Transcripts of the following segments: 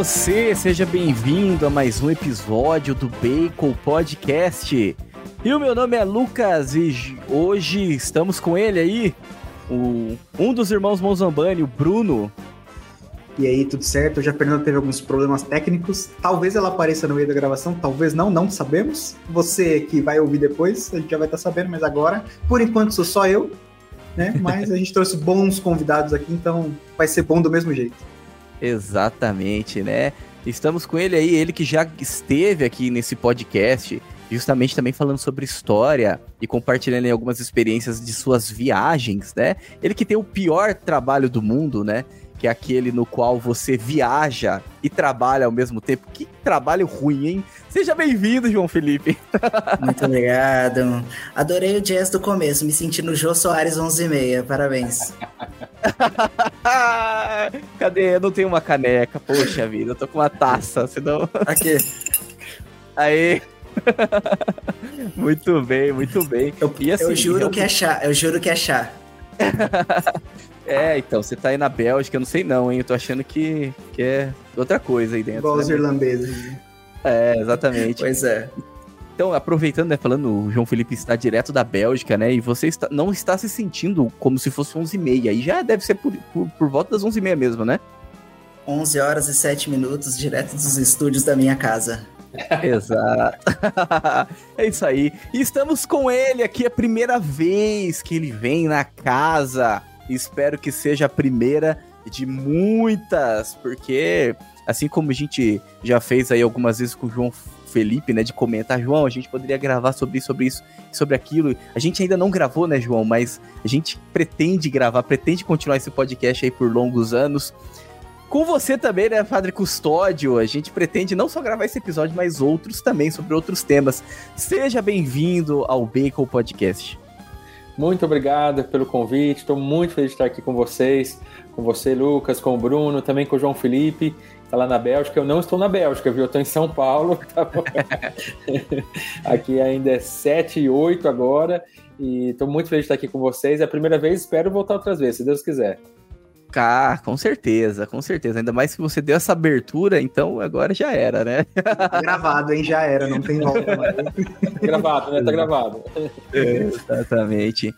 você, seja bem-vindo a mais um episódio do Bacon Podcast. E o meu nome é Lucas e hoje estamos com ele aí, o, um dos irmãos Monzambani, o Bruno. E aí, tudo certo? Hoje a Fernanda teve alguns problemas técnicos. Talvez ela apareça no meio da gravação, talvez não, não sabemos. Você que vai ouvir depois, a gente já vai estar sabendo, mas agora, por enquanto, sou só eu, né? Mas a gente trouxe bons convidados aqui, então vai ser bom do mesmo jeito. Exatamente, né? Estamos com ele aí, ele que já esteve aqui nesse podcast, justamente também falando sobre história e compartilhando algumas experiências de suas viagens, né? Ele que tem o pior trabalho do mundo, né? Que é aquele no qual você viaja e trabalha ao mesmo tempo. Que trabalho ruim, hein? Seja bem-vindo, João Felipe. Muito obrigado. Adorei o jazz do começo, me senti no Jô Soares 11 e meia. Parabéns. Cadê? Eu não tenho uma caneca. Poxa vida, eu tô com uma taça, senão... Aqui. Aí. muito bem, muito bem. Eu, assim, eu juro eu... que é chá, eu juro que é chá. É, então, você tá aí na Bélgica, eu não sei não, hein? Eu tô achando que, que é outra coisa aí dentro. Igual né? os irlandeses. É, exatamente. pois é. Então, aproveitando, né, falando, o João Felipe está direto da Bélgica, né, e você está, não está se sentindo como se fosse 11h30, aí já deve ser por, por, por volta das 11h30 mesmo, né? 11 horas e 7 minutos, direto dos estúdios da minha casa. Exato. é isso aí. E estamos com ele aqui a primeira vez que ele vem na casa. Espero que seja a primeira de muitas, porque assim como a gente já fez aí algumas vezes com o João Felipe, né, de comentar, João, a gente poderia gravar sobre isso, sobre isso, sobre aquilo. A gente ainda não gravou, né, João, mas a gente pretende gravar, pretende continuar esse podcast aí por longos anos. Com você também, né, Padre Custódio, a gente pretende não só gravar esse episódio, mas outros também, sobre outros temas. Seja bem-vindo ao Bacon Podcast. Muito obrigado pelo convite, estou muito feliz de estar aqui com vocês, com você, Lucas, com o Bruno, também com o João Felipe tá lá na Bélgica. Eu não estou na Bélgica, viu? Eu estou em São Paulo. Tá aqui ainda é 7 e 8 agora. E estou muito feliz de estar aqui com vocês. É a primeira vez, espero voltar outras vezes, se Deus quiser. Com certeza, com certeza. Ainda mais que você deu essa abertura, então agora já era, né? Tá gravado, hein? Já era, não tem volta mais. gravado, né? Tá gravado. É, exatamente.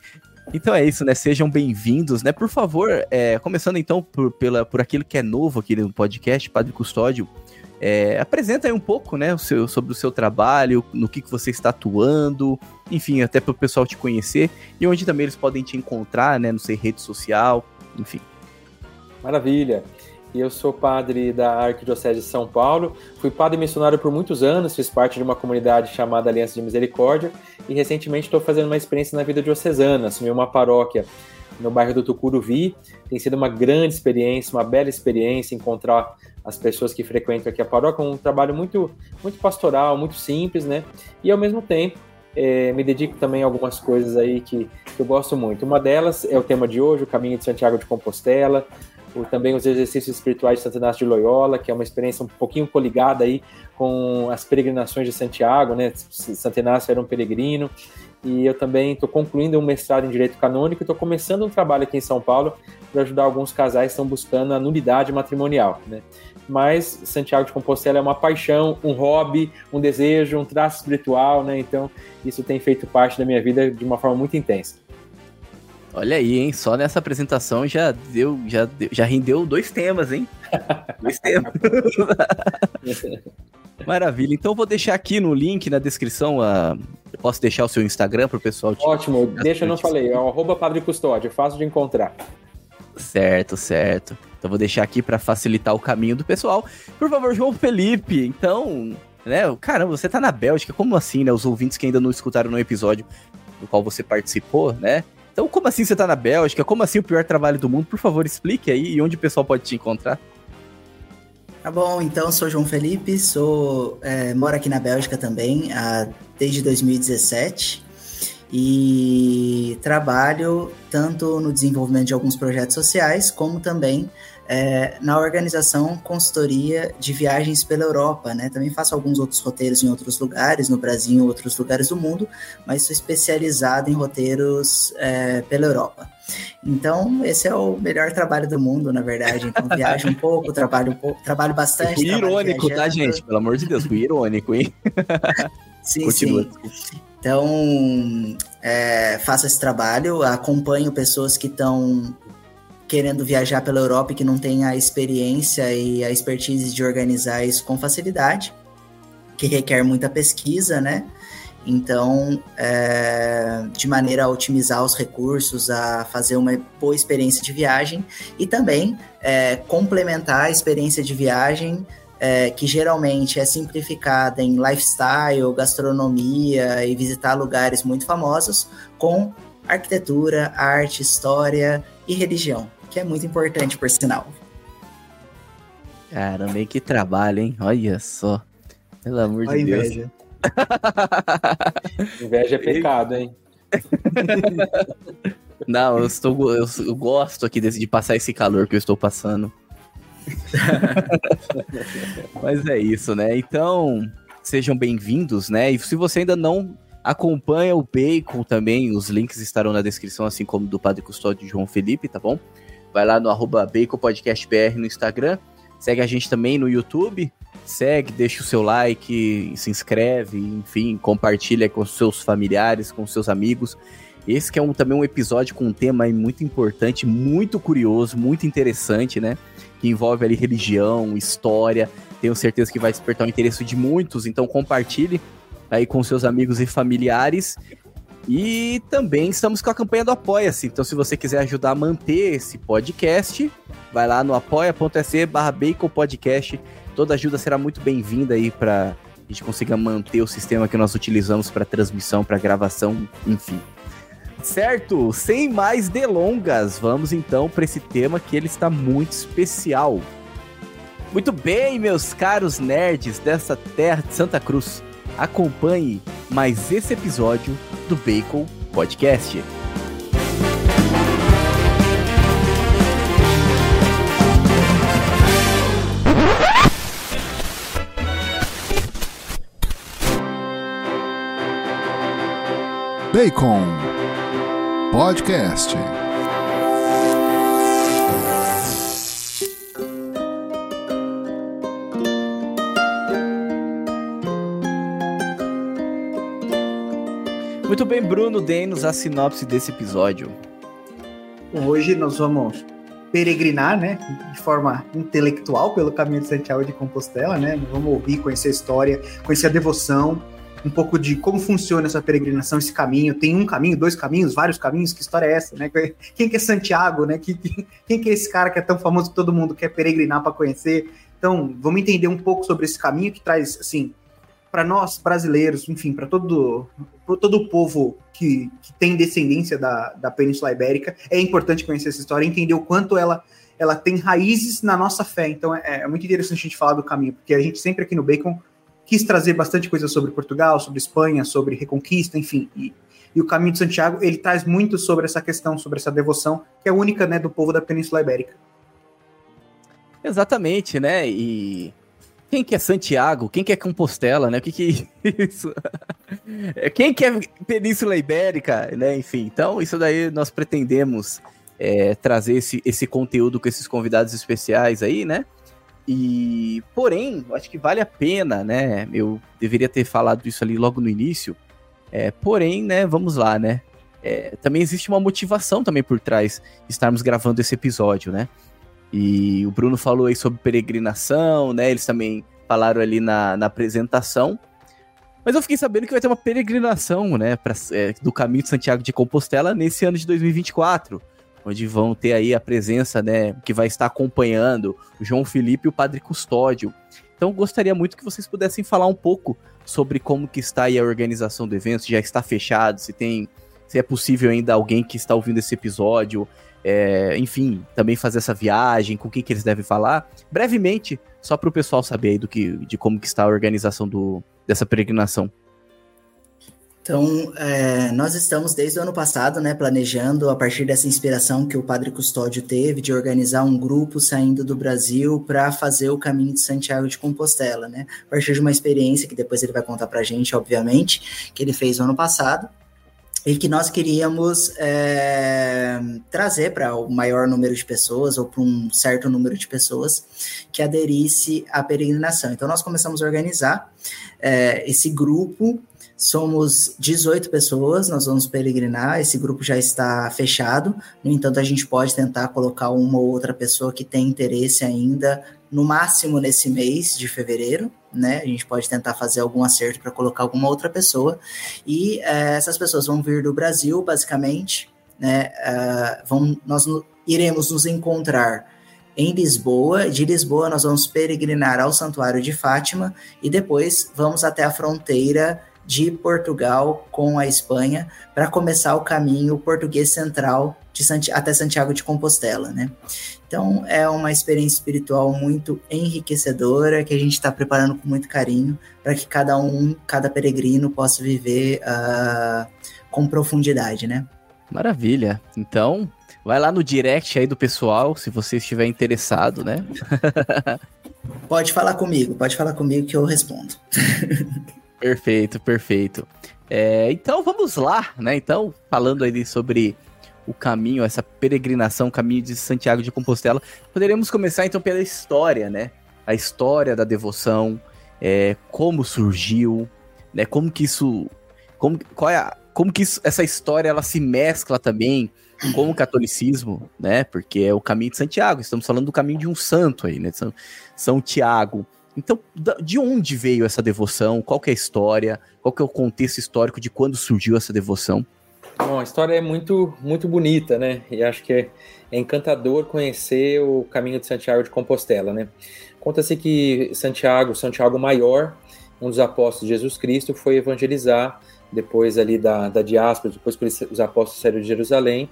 Então é isso, né? Sejam bem-vindos, né? Por favor, é, começando então por, pela, por aquilo que é novo aqui no podcast, Padre Custódio, é, apresenta aí um pouco, né, o seu, sobre o seu trabalho, no que, que você está atuando, enfim, até para o pessoal te conhecer e onde também eles podem te encontrar, né, no seu rede social, enfim. Maravilha eu sou padre da Arquidiocese de São Paulo. Fui padre missionário por muitos anos, fiz parte de uma comunidade chamada Aliança de Misericórdia e recentemente estou fazendo uma experiência na vida diocesana, assumi uma paróquia no bairro do Tucuruvi. Tem sido uma grande experiência, uma bela experiência encontrar as pessoas que frequentam aqui a paróquia, um trabalho muito, muito pastoral, muito simples, né? E ao mesmo tempo é, me dedico também a algumas coisas aí que, que eu gosto muito. Uma delas é o tema de hoje, o Caminho de Santiago de Compostela o, também os exercícios espirituais de Santo Inácio de Loyola, que é uma experiência um pouquinho coligada aí com as peregrinações de Santiago, né? Santo Inácio era um peregrino, e eu também estou concluindo um mestrado em Direito Canônico e estou começando um trabalho aqui em São Paulo para ajudar alguns casais que estão buscando a nulidade matrimonial, né? Mas Santiago de Compostela é uma paixão, um hobby, um desejo, um traço espiritual, né? Então isso tem feito parte da minha vida de uma forma muito intensa. Olha aí, hein? Só nessa apresentação já deu, já, já rendeu dois temas, hein? dois temas. Maravilha. Então vou deixar aqui no link na descrição. Uh, posso deixar o seu Instagram para o pessoal te... Ótimo, deixa eu não falei. É o arroba Padre Custódio, é fácil de encontrar. Certo, certo. Então vou deixar aqui para facilitar o caminho do pessoal. Por favor, João Felipe, então, né? Caramba, você tá na Bélgica, como assim, né? Os ouvintes que ainda não escutaram no episódio do qual você participou, né? Então, como assim você tá na Bélgica? Como assim o pior trabalho do mundo? Por favor, explique aí e onde o pessoal pode te encontrar. Tá bom, então sou João Felipe, sou é, moro aqui na Bélgica também a, desde 2017 e trabalho tanto no desenvolvimento de alguns projetos sociais como também é, na organização consultoria de viagens pela Europa, né? Também faço alguns outros roteiros em outros lugares, no Brasil e outros lugares do mundo, mas sou especializado em roteiros é, pela Europa. Então, esse é o melhor trabalho do mundo, na verdade. Então, viajo um pouco, trabalho um pouco, trabalho bastante. Fui irônico, tá, gente? Pelo amor de Deus, fui irônico, hein? sim, Continua. sim. Então, é, faço esse trabalho, acompanho pessoas que estão querendo viajar pela Europa e que não têm a experiência e a expertise de organizar isso com facilidade, que requer muita pesquisa, né? Então, é, de maneira a otimizar os recursos, a fazer uma boa experiência de viagem e também é, complementar a experiência de viagem é, que geralmente é simplificada em lifestyle, gastronomia e visitar lugares muito famosos, com arquitetura, arte, história e religião, que é muito importante, por sinal. Caramba, que trabalho, hein? Olha só. Pelo amor de Deus. Inveja. inveja é pecado, hein? Não, eu, estou, eu, eu gosto aqui de, de passar esse calor que eu estou passando. Mas é isso, né? Então, sejam bem-vindos, né? E se você ainda não acompanha o Bacon também, os links estarão na descrição, assim como do Padre Custódio João Felipe, tá bom? Vai lá no arroba Bacon Podcast BR no Instagram, segue a gente também no YouTube, segue, deixa o seu like, se inscreve, enfim, compartilha com seus familiares, com seus amigos. Esse que é um, também um episódio com um tema muito importante, muito curioso, muito interessante, né? que envolve ali religião, história. Tenho certeza que vai despertar o interesse de muitos, então compartilhe aí com seus amigos e familiares. E também estamos com a campanha do Apoia-se. Então, se você quiser ajudar a manter esse podcast, vai lá no apoia.se barra Podcast. Toda ajuda será muito bem-vinda aí para a gente consiga manter o sistema que nós utilizamos para transmissão, para gravação, enfim. Certo? Sem mais delongas, vamos então para esse tema que ele está muito especial. Muito bem, meus caros nerds dessa terra de Santa Cruz, acompanhe mais esse episódio do Bacon Podcast. Bacon Podcast. Muito bem, Bruno, dê-nos a sinopse desse episódio. Hoje nós vamos peregrinar, né, de forma intelectual pelo caminho de Santiago de Compostela, né? Vamos ouvir, conhecer a história, conhecer a devoção, um pouco de como funciona essa peregrinação, esse caminho. Tem um caminho, dois caminhos, vários caminhos? Que história é essa, né? Quem que é Santiago, né? Quem, quem que é esse cara que é tão famoso que todo mundo quer peregrinar para conhecer? Então, vamos entender um pouco sobre esse caminho que traz, assim, para nós brasileiros, enfim, para todo, todo o povo que, que tem descendência da, da Península Ibérica, é importante conhecer essa história, entender o quanto ela ela tem raízes na nossa fé. Então é, é muito interessante a gente falar do caminho, porque a gente sempre aqui no Bacon quis trazer bastante coisa sobre Portugal, sobre Espanha, sobre Reconquista, enfim. E, e, o Caminho de Santiago, ele traz muito sobre essa questão, sobre essa devoção, que é única, né, do povo da Península Ibérica. Exatamente, né? E quem que é Santiago? Quem que é Compostela, né? O que que é isso? quem que é Península Ibérica, né? Enfim, então isso daí nós pretendemos é, trazer esse, esse conteúdo com esses convidados especiais aí, né? E, porém, acho que vale a pena, né? Eu deveria ter falado isso ali logo no início. É, porém, né, vamos lá, né? É, também existe uma motivação também por trás de estarmos gravando esse episódio, né? E o Bruno falou aí sobre peregrinação, né? Eles também falaram ali na, na apresentação. Mas eu fiquei sabendo que vai ter uma peregrinação, né, pra, é, do caminho de Santiago de Compostela nesse ano de 2024 onde vão ter aí a presença, né, que vai estar acompanhando o João Felipe e o Padre Custódio. Então gostaria muito que vocês pudessem falar um pouco sobre como que está aí a organização do evento, se já está fechado, se tem, se é possível ainda alguém que está ouvindo esse episódio, é, enfim, também fazer essa viagem, com quem que eles devem falar, brevemente, só para o pessoal saber aí do que, de como que está a organização do, dessa peregrinação. Então, é, nós estamos desde o ano passado, né, planejando, a partir dessa inspiração que o Padre Custódio teve, de organizar um grupo saindo do Brasil para fazer o caminho de Santiago de Compostela, né, a partir de uma experiência que depois ele vai contar para a gente, obviamente, que ele fez no ano passado, e que nós queríamos é, trazer para o maior número de pessoas, ou para um certo número de pessoas, que aderisse à peregrinação. Então, nós começamos a organizar é, esse grupo Somos 18 pessoas, nós vamos peregrinar, esse grupo já está fechado. No entanto, a gente pode tentar colocar uma ou outra pessoa que tem interesse ainda, no máximo nesse mês de fevereiro, né? A gente pode tentar fazer algum acerto para colocar alguma outra pessoa. E é, essas pessoas vão vir do Brasil, basicamente, né? Uh, vão, nós no, iremos nos encontrar em Lisboa. De Lisboa, nós vamos peregrinar ao Santuário de Fátima e depois vamos até a fronteira de Portugal com a Espanha para começar o caminho português central de até Santiago de Compostela, né? Então é uma experiência espiritual muito enriquecedora que a gente está preparando com muito carinho para que cada um, cada peregrino possa viver uh, com profundidade, né? Maravilha. Então vai lá no direct aí do pessoal se você estiver interessado, né? pode falar comigo, pode falar comigo que eu respondo. Perfeito, perfeito. É, então vamos lá, né? Então, falando aí sobre o caminho, essa peregrinação, o caminho de Santiago de Compostela, poderíamos começar então pela história, né? A história da devoção, é, como surgiu, né? Como que isso, como, qual é a, como que isso, essa história ela se mescla também com o catolicismo, né? Porque é o caminho de Santiago. Estamos falando do caminho de um santo aí, né? São, São Tiago. Então, de onde veio essa devoção? Qual é a história? Qual é o contexto histórico de quando surgiu essa devoção? Bom, a história é muito, muito bonita, né? E acho que é, é encantador conhecer o caminho de Santiago de Compostela, né? Conta-se que Santiago, Santiago Maior, um dos apóstolos de Jesus Cristo, foi evangelizar depois ali da, da diáspora, depois que os apóstolos saíram de Jerusalém,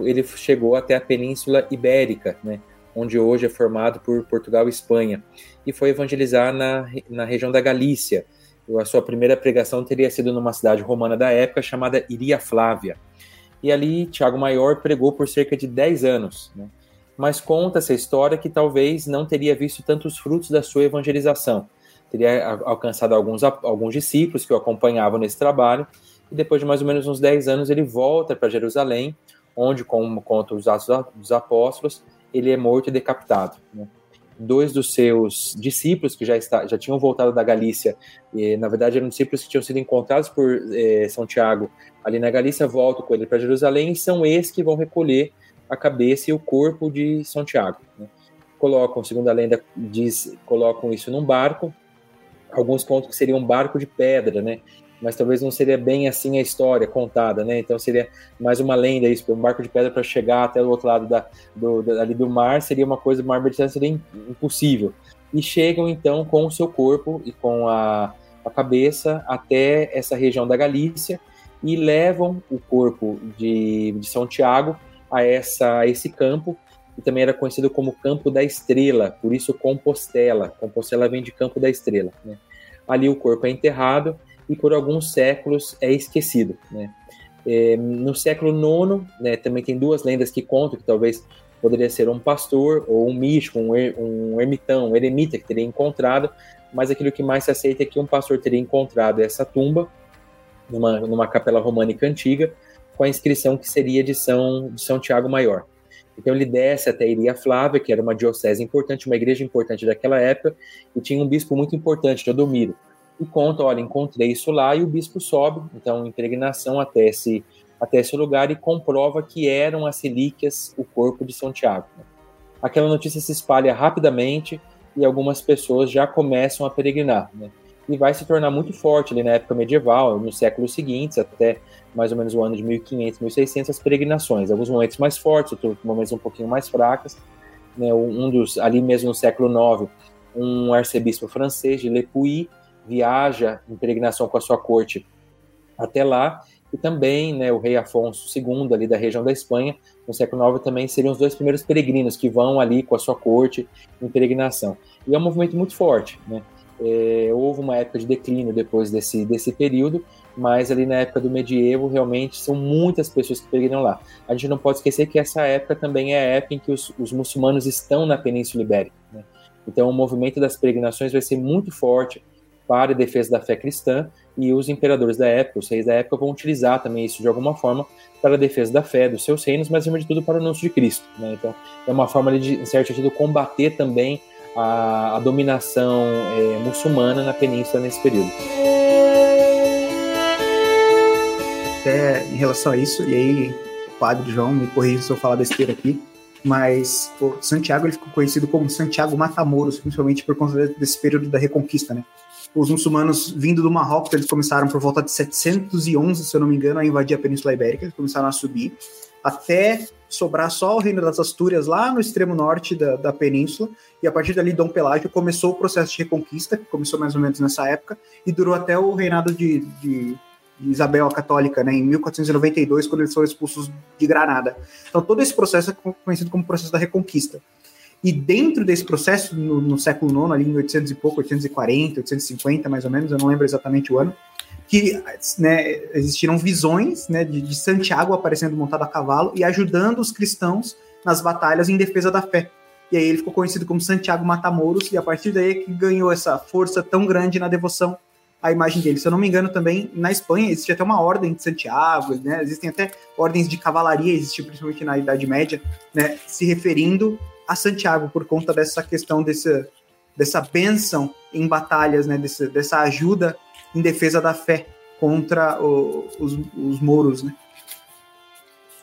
ele chegou até a Península Ibérica, né? Onde hoje é formado por Portugal e Espanha e foi evangelizar na, na região da Galícia. A sua primeira pregação teria sido numa cidade romana da época chamada Iria Flávia. E ali Tiago Maior pregou por cerca de 10 anos. Né? Mas conta essa história que talvez não teria visto tantos frutos da sua evangelização. Teria alcançado alguns, alguns discípulos que o acompanhavam nesse trabalho, e depois de mais ou menos uns 10 anos ele volta para Jerusalém, onde, como conta os Atos dos Apóstolos, ele é morto e decapitado. Né? Dois dos seus discípulos que já, está, já tinham voltado da Galícia, e, na verdade eram discípulos que tinham sido encontrados por eh, São Tiago ali na Galícia, voltam com ele para Jerusalém e são esses que vão recolher a cabeça e o corpo de São Tiago. Né? Colocam, segundo a lenda diz, colocam isso num barco, alguns contam que seria um barco de pedra, né? Mas talvez não seria bem assim a história contada, né? Então seria mais uma lenda isso, um barco de pedra para chegar até o outro lado da, do, da, ali do mar seria uma coisa, mar Mediterrâneo seria impossível. E chegam então com o seu corpo e com a, a cabeça até essa região da Galícia e levam o corpo de, de São Tiago a, essa, a esse campo, que também era conhecido como Campo da Estrela, por isso Compostela. Compostela vem de Campo da Estrela. Né? Ali o corpo é enterrado e por alguns séculos é esquecido. Né? É, no século IX, né, também tem duas lendas que contam que talvez poderia ser um pastor ou um místico, um, er, um ermitão, um eremita que teria encontrado, mas aquilo que mais se aceita é que um pastor teria encontrado essa tumba numa, numa capela românica antiga com a inscrição que seria de São, de São Tiago Maior. Então ele desce até Iria Flávia, que era uma diocese importante, uma igreja importante daquela época, e tinha um bispo muito importante, Teodomiro e conta, olha, encontrei isso lá, e o bispo sobe, então, em peregrinação até esse, até esse lugar e comprova que eram as relíquias, o corpo de São Tiago. Aquela notícia se espalha rapidamente e algumas pessoas já começam a peregrinar, né? E vai se tornar muito forte ali na época medieval, nos séculos seguintes, até mais ou menos o ano de 1500, 1600, as peregrinações. Alguns momentos mais fortes, outros momentos um pouquinho mais fracas. Né? Um dos, ali mesmo no século IX, um arcebispo francês de Le Puy viaja em peregrinação com a sua corte até lá, e também né, o rei Afonso II, ali da região da Espanha, no século IX, também seriam os dois primeiros peregrinos que vão ali com a sua corte em peregrinação. E é um movimento muito forte. Né? É, houve uma época de declínio depois desse, desse período, mas ali na época do medievo, realmente são muitas pessoas que peregrinam lá. A gente não pode esquecer que essa época também é a época em que os, os muçulmanos estão na Península Ibérica. Né? Então, o movimento das peregrinações vai ser muito forte para a defesa da fé cristã e os imperadores da época, os reis da época, vão utilizar também isso de alguma forma para a defesa da fé dos seus reinos, mas acima de tudo para o anúncio de Cristo. Né? Então, é uma forma de, em certo sentido, combater também a, a dominação é, muçulmana na península nesse período. Até em relação a isso, e aí, Padre João, me corrija se eu falar besteira aqui, mas o Santiago ele ficou conhecido como Santiago Matamoros, principalmente por conta desse período da Reconquista, né? Os muçulmanos vindo do Marrocos, eles começaram por volta de 711, se eu não me engano, a invadir a Península Ibérica, eles começaram a subir, até sobrar só o reino das Astúrias lá no extremo norte da, da península, e a partir dali Dom Pelágio começou o processo de reconquista, que começou mais ou menos nessa época, e durou até o reinado de, de Isabel a Católica, né, em 1492, quando eles foram expulsos de Granada. Então todo esse processo é conhecido como processo da Reconquista. E dentro desse processo, no, no século IX, ali em 800 e pouco, 840, 850 mais ou menos, eu não lembro exatamente o ano, que né, existiram visões né, de, de Santiago aparecendo montado a cavalo e ajudando os cristãos nas batalhas em defesa da fé. E aí ele ficou conhecido como Santiago Matamoros, e a partir daí é que ganhou essa força tão grande na devoção à imagem dele. Se eu não me engano, também na Espanha existe até uma ordem de Santiago, né? Existem até ordens de cavalaria, existe principalmente na Idade Média, né? Se referindo a Santiago por conta dessa questão desse, dessa bênção em batalhas, né? Desse, dessa ajuda em defesa da fé contra o, os, os mouros, né?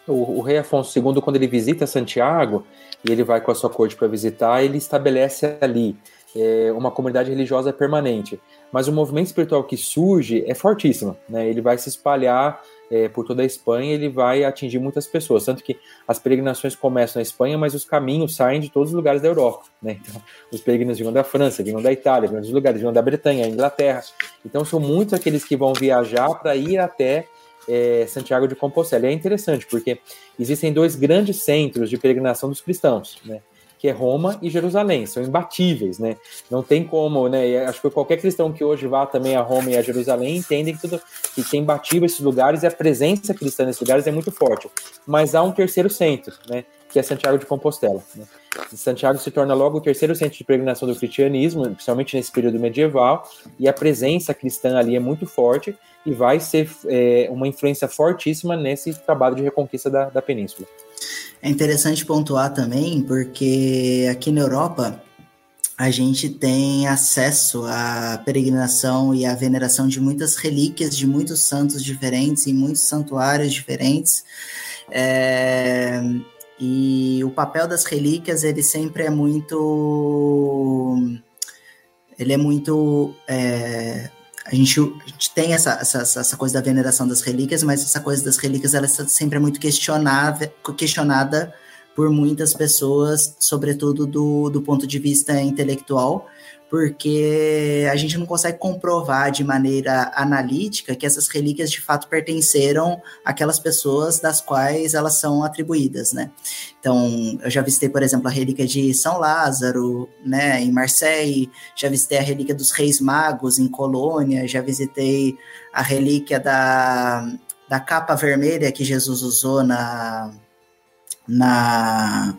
O, o, rei Afonso II, quando ele visita Santiago, e ele vai com a sua corte para visitar, ele estabelece ali é, uma comunidade religiosa permanente. Mas o movimento espiritual que surge é fortíssimo, né? Ele vai se espalhar é, por toda a Espanha, ele vai atingir muitas pessoas. Tanto que as peregrinações começam na Espanha, mas os caminhos saem de todos os lugares da Europa. Né? Então, os peregrinos vinham da França, vinham da Itália, vinham dos lugares, vinham da Bretanha, Inglaterra. Então, são muitos aqueles que vão viajar para ir até é, Santiago de Compostela. E é interessante, porque existem dois grandes centros de peregrinação dos cristãos. Né? Que é Roma e Jerusalém, são imbatíveis, né? Não tem como, né? Acho que qualquer cristão que hoje vá também a Roma e a Jerusalém entende que, tudo, que, é imbatível esses lugares e a presença cristã nesses lugares é muito forte. Mas há um terceiro centro, né? Que é Santiago de Compostela. Né? Santiago se torna logo o terceiro centro de peregrinação do cristianismo, principalmente nesse período medieval, e a presença cristã ali é muito forte e vai ser é, uma influência fortíssima nesse trabalho de reconquista da, da península. É interessante pontuar também, porque aqui na Europa a gente tem acesso à peregrinação e à veneração de muitas relíquias de muitos santos diferentes, em muitos santuários diferentes. É, e o papel das relíquias ele sempre é muito ele é muito é, a gente, a gente tem essa, essa, essa coisa da veneração das relíquias, mas essa coisa das relíquias ela sempre é muito questionável, questionada por muitas pessoas, sobretudo do, do ponto de vista intelectual, porque a gente não consegue comprovar de maneira analítica que essas relíquias de fato pertenceram àquelas pessoas das quais elas são atribuídas, né? Então, eu já visitei, por exemplo, a relíquia de São Lázaro, né, em Marseille, já visitei a relíquia dos Reis Magos em Colônia, já visitei a relíquia da, da capa vermelha que Jesus usou na na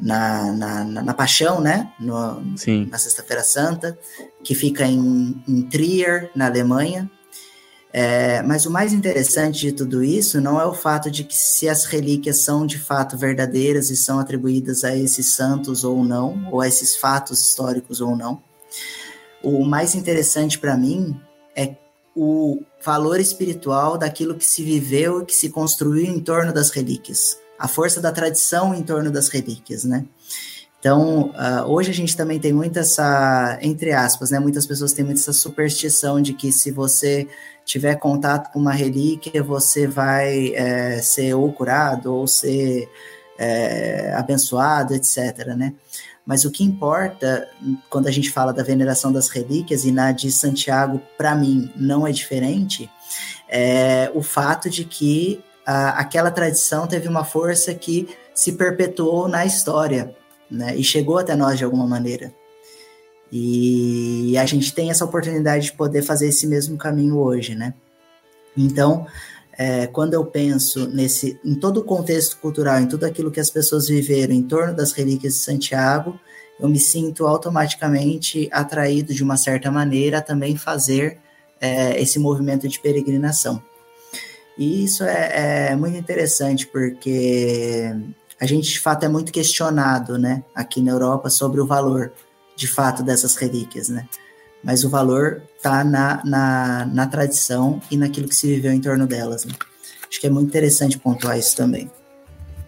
na, na, na, Paixão, né? No. Na Sexta-feira Santa, que fica em, em Trier, na Alemanha. É, mas o mais interessante de tudo isso não é o fato de que se as relíquias são de fato verdadeiras e são atribuídas a esses santos ou não, ou a esses fatos históricos ou não. O mais interessante para mim é o valor espiritual daquilo que se viveu e que se construiu em torno das relíquias a força da tradição em torno das relíquias, né? Então, uh, hoje a gente também tem muita essa, entre aspas, né? Muitas pessoas têm muita essa superstição de que se você tiver contato com uma relíquia, você vai é, ser ou curado ou ser é, abençoado, etc., né? Mas o que importa quando a gente fala da veneração das relíquias e na de Santiago, para mim, não é diferente, é o fato de que aquela tradição teve uma força que se perpetuou na história, né? E chegou até nós de alguma maneira. E a gente tem essa oportunidade de poder fazer esse mesmo caminho hoje, né? Então, é, quando eu penso nesse, em todo o contexto cultural, em tudo aquilo que as pessoas viveram em torno das relíquias de Santiago, eu me sinto automaticamente atraído de uma certa maneira a também fazer é, esse movimento de peregrinação. E isso é, é, muito interessante porque a gente de fato é muito questionado, né, aqui na Europa sobre o valor de fato dessas relíquias, né? Mas o valor está na, na, na tradição e naquilo que se viveu em torno delas. Né? Acho que é muito interessante pontuar isso também.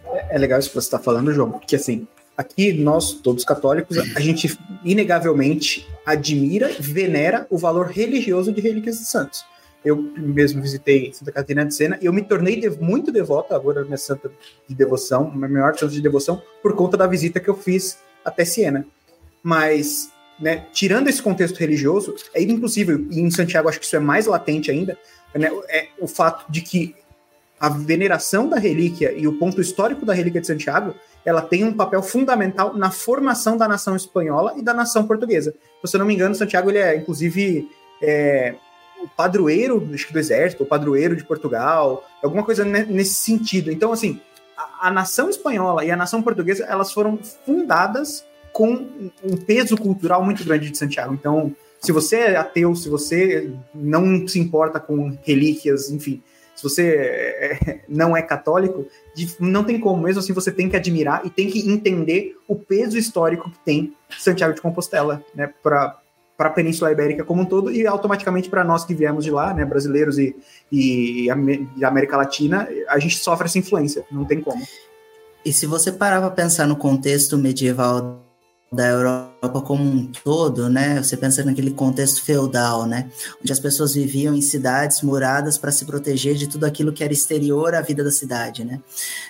É, é legal isso que você está falando, João, porque assim, aqui nós, todos católicos, a gente inegavelmente admira, venera o valor religioso de relíquias de santos. Eu mesmo visitei Santa Catarina de Sena e eu me tornei de, muito devoto, agora minha santa de devoção, minha maior santa de devoção, por conta da visita que eu fiz até Siena. Mas, né, tirando esse contexto religioso, é impossível, e em Santiago acho que isso é mais latente ainda, né, é o fato de que a veneração da relíquia e o ponto histórico da relíquia de Santiago ela tem um papel fundamental na formação da nação espanhola e da nação portuguesa. Se eu não me engano, Santiago ele é, inclusive, é, o padroeiro do exército, o padroeiro de Portugal, alguma coisa nesse sentido. Então, assim, a, a nação espanhola e a nação portuguesa, elas foram fundadas com um peso cultural muito grande de Santiago. Então, se você é ateu, se você não se importa com relíquias, enfim, se você é, não é católico, não tem como, mesmo assim você tem que admirar e tem que entender o peso histórico que tem Santiago de Compostela, né, para para a Península Ibérica como um todo e automaticamente para nós que viemos de lá, né, brasileiros e, e, e América Latina, a gente sofre essa influência, não tem como. E se você parar para pensar no contexto medieval da Europa como um todo, né? Você pensa naquele contexto feudal, né? Onde as pessoas viviam em cidades muradas para se proteger de tudo aquilo que era exterior à vida da cidade, né?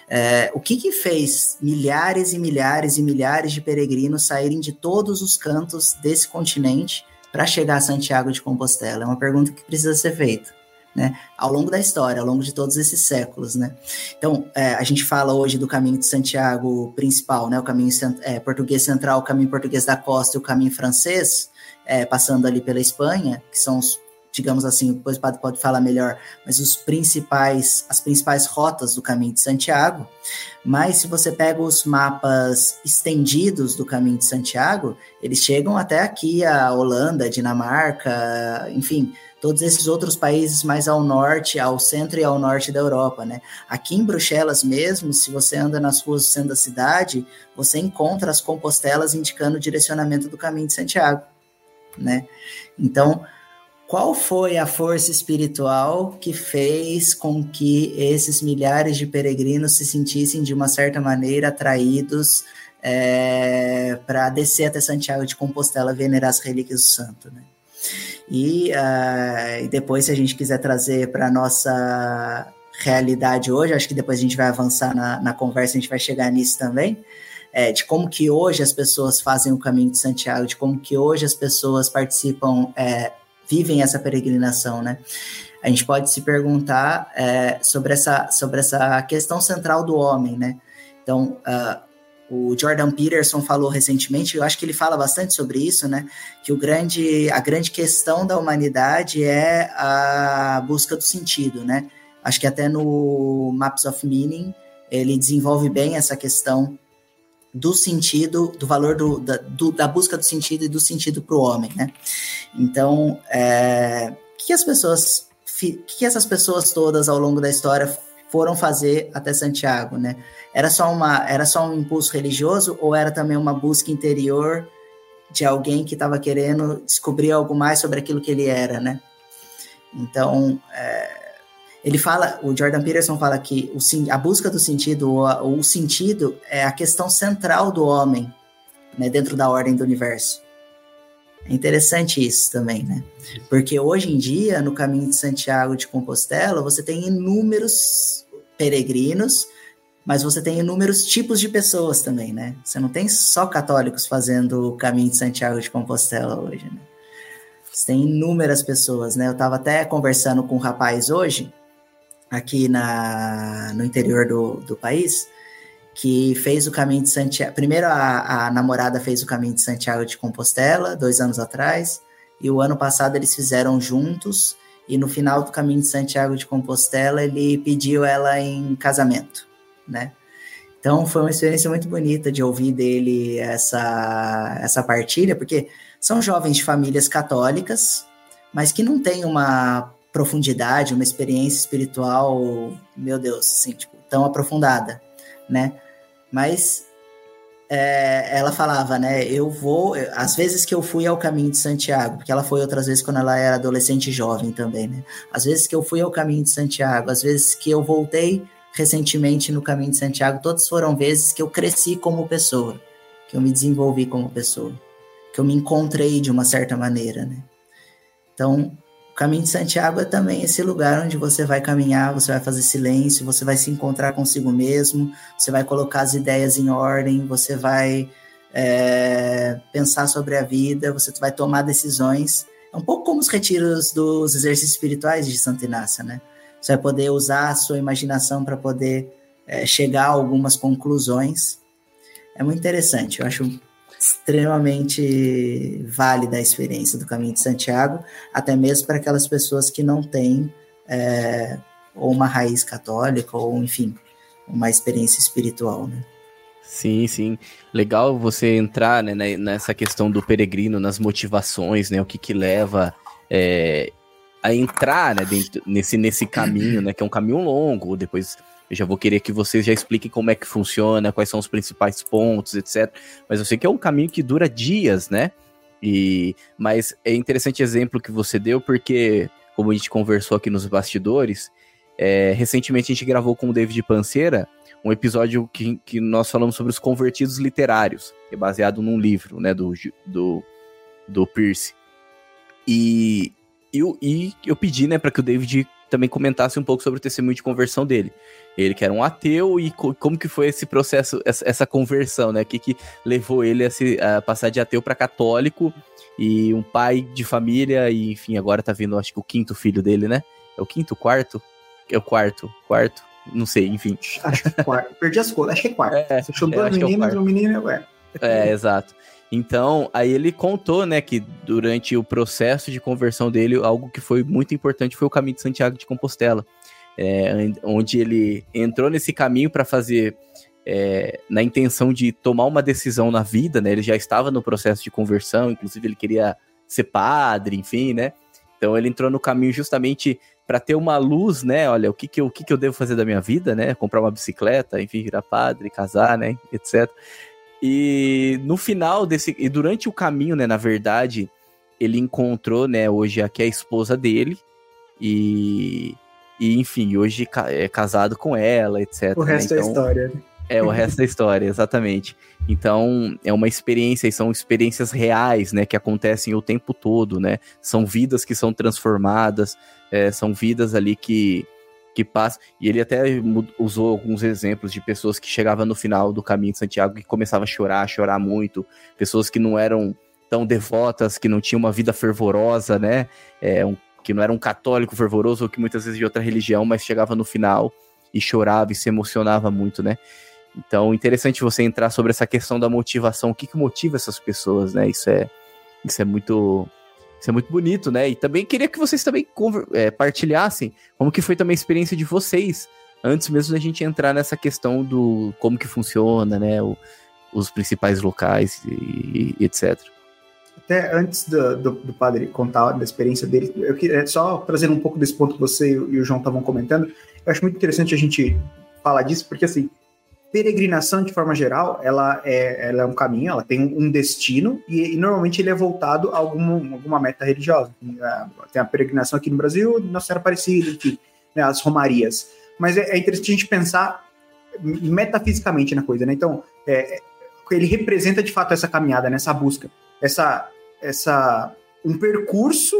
É, o que que fez milhares e milhares e milhares de peregrinos saírem de todos os cantos desse continente para chegar a Santiago de Compostela? É uma pergunta que precisa ser feita né, ao longo da história, ao longo de todos esses séculos, né. Então, é, a gente fala hoje do caminho de Santiago principal, né, o caminho é, português central, o caminho português da costa e o caminho francês, é, passando ali pela Espanha, que são os, digamos assim, depois o padre pode falar melhor, mas os principais, as principais rotas do caminho de Santiago. Mas se você pega os mapas estendidos do caminho de Santiago, eles chegam até aqui a Holanda, Dinamarca, enfim, todos esses outros países mais ao norte, ao centro e ao norte da Europa, né? Aqui em Bruxelas mesmo, se você anda nas ruas do centro da cidade, você encontra as compostelas indicando o direcionamento do caminho de Santiago, né? Então, qual foi a força espiritual que fez com que esses milhares de peregrinos se sentissem de uma certa maneira atraídos é, para descer até Santiago de Compostela venerar as relíquias do santo, né? E, uh, depois, se a gente quiser trazer para nossa realidade hoje, acho que depois a gente vai avançar na, na conversa, a gente vai chegar nisso também, é, de como que hoje as pessoas fazem o caminho de Santiago, de como que hoje as pessoas participam, é, vivem essa peregrinação, né? A gente pode se perguntar é, sobre, essa, sobre essa questão central do homem, né? Então, uh, o Jordan Peterson falou recentemente, eu acho que ele fala bastante sobre isso, né? Que o grande, a grande questão da humanidade é a busca do sentido, né? Acho que até no Maps of Meaning ele desenvolve bem essa questão do sentido, do valor do, da, do, da busca do sentido e do sentido para o homem, né? Então, é, que as pessoas, que essas pessoas todas ao longo da história foram fazer até Santiago, né? Era só uma, era só um impulso religioso ou era também uma busca interior de alguém que estava querendo descobrir algo mais sobre aquilo que ele era, né? Então, é, ele fala, o Jordan Peterson fala que o, a busca do sentido, o, o sentido é a questão central do homem, né, dentro da ordem do universo. É interessante isso também, né? Porque hoje em dia, no caminho de Santiago de Compostela, você tem inúmeros peregrinos, mas você tem inúmeros tipos de pessoas também, né? Você não tem só católicos fazendo o caminho de Santiago de Compostela hoje, né? Você tem inúmeras pessoas, né? Eu estava até conversando com um rapaz hoje, aqui na, no interior do, do país, que fez o caminho de Santiago. Primeiro, a, a namorada fez o caminho de Santiago de Compostela, dois anos atrás, e o ano passado eles fizeram juntos, e no final do caminho de Santiago de Compostela ele pediu ela em casamento, né? Então foi uma experiência muito bonita de ouvir dele essa, essa partilha, porque são jovens de famílias católicas, mas que não têm uma profundidade, uma experiência espiritual, meu Deus, assim, tipo, tão aprofundada, né? Mas é, ela falava, né? Eu vou. Às vezes que eu fui ao caminho de Santiago, porque ela foi outras vezes quando ela era adolescente e jovem também, né? Às vezes que eu fui ao caminho de Santiago, às vezes que eu voltei recentemente no caminho de Santiago, todas foram vezes que eu cresci como pessoa, que eu me desenvolvi como pessoa, que eu me encontrei de uma certa maneira, né? Então, caminho de Santiago é também esse lugar onde você vai caminhar, você vai fazer silêncio, você vai se encontrar consigo mesmo, você vai colocar as ideias em ordem, você vai é, pensar sobre a vida, você vai tomar decisões. É um pouco como os retiros dos exercícios espirituais de Santo Inácio, né? Você vai poder usar a sua imaginação para poder é, chegar a algumas conclusões. É muito interessante, eu acho extremamente válida a experiência do Caminho de Santiago, até mesmo para aquelas pessoas que não têm é, ou uma raiz católica, ou enfim, uma experiência espiritual, né? Sim, sim. Legal você entrar né, nessa questão do peregrino, nas motivações, né? O que que leva é, a entrar né, dentro, nesse, nesse caminho, né? Que é um caminho longo. Depois eu já vou querer que vocês já expliquem como é que funciona, quais são os principais pontos, etc. Mas eu sei que é um caminho que dura dias, né? E, mas é interessante exemplo que você deu, porque, como a gente conversou aqui nos bastidores, é, recentemente a gente gravou com o David Panceira um episódio que, que nós falamos sobre os convertidos literários, é baseado num livro, né, do, do, do Pierce. E eu, e eu pedi, né, para que o David também comentasse um pouco sobre o testemunho de conversão dele. Ele que era um ateu e co como que foi esse processo, essa, conversão, né? O que, que levou ele a, se, a passar de ateu para católico e um pai de família e, enfim, agora tá vindo, acho que o quinto filho dele, né? É o quinto, quarto? É o quarto, quarto, não sei, enfim. Acho que é quarto. Perdi as contas, acho que é quarto. É, Você achou duas meninas, é um menino, é. É, exato. Então, aí ele contou, né, que durante o processo de conversão dele, algo que foi muito importante foi o caminho de Santiago de Compostela, é, onde ele entrou nesse caminho para fazer, é, na intenção de tomar uma decisão na vida, né, ele já estava no processo de conversão, inclusive ele queria ser padre, enfim, né, então ele entrou no caminho justamente para ter uma luz, né, olha, o que que eu, o que que eu devo fazer da minha vida, né, comprar uma bicicleta, enfim, virar padre, casar, né, etc., e no final desse. E durante o caminho, né, na verdade, ele encontrou, né, hoje aqui a esposa dele. E. E, enfim, hoje é casado com ela, etc. O resto né? então, é história. É, o resto da história, exatamente. Então, é uma experiência e são experiências reais, né, que acontecem o tempo todo, né? São vidas que são transformadas, é, são vidas ali que, que passa. E ele até usou alguns exemplos de pessoas que chegavam no final do caminho de Santiago e começavam a chorar, a chorar muito. Pessoas que não eram tão devotas, que não tinham uma vida fervorosa, né? É, um, que não era um católico fervoroso ou que muitas vezes de outra religião, mas chegava no final e chorava e se emocionava muito, né? Então, interessante você entrar sobre essa questão da motivação, o que, que motiva essas pessoas, né? Isso é, isso é muito isso é muito bonito, né? E também queria que vocês também é, partilhassem como que foi também a experiência de vocês, antes mesmo da gente entrar nessa questão do como que funciona, né? O, os principais locais e, e, etc. Até antes do, do, do, padre contar da experiência dele, eu queria só trazer um pouco desse ponto que você e o João estavam comentando. Eu acho muito interessante a gente falar disso, porque assim, peregrinação, de forma geral, ela é, ela é um caminho, ela tem um destino e, e normalmente ele é voltado a alguma, alguma meta religiosa. Tem a peregrinação aqui no Brasil, Nossa Senhora Aparecida, enfim, né, as romarias. Mas é, é, interessante a gente pensar metafisicamente na coisa, né? Então, é, é ele representa de fato essa caminhada, né, busca, essa, essa um percurso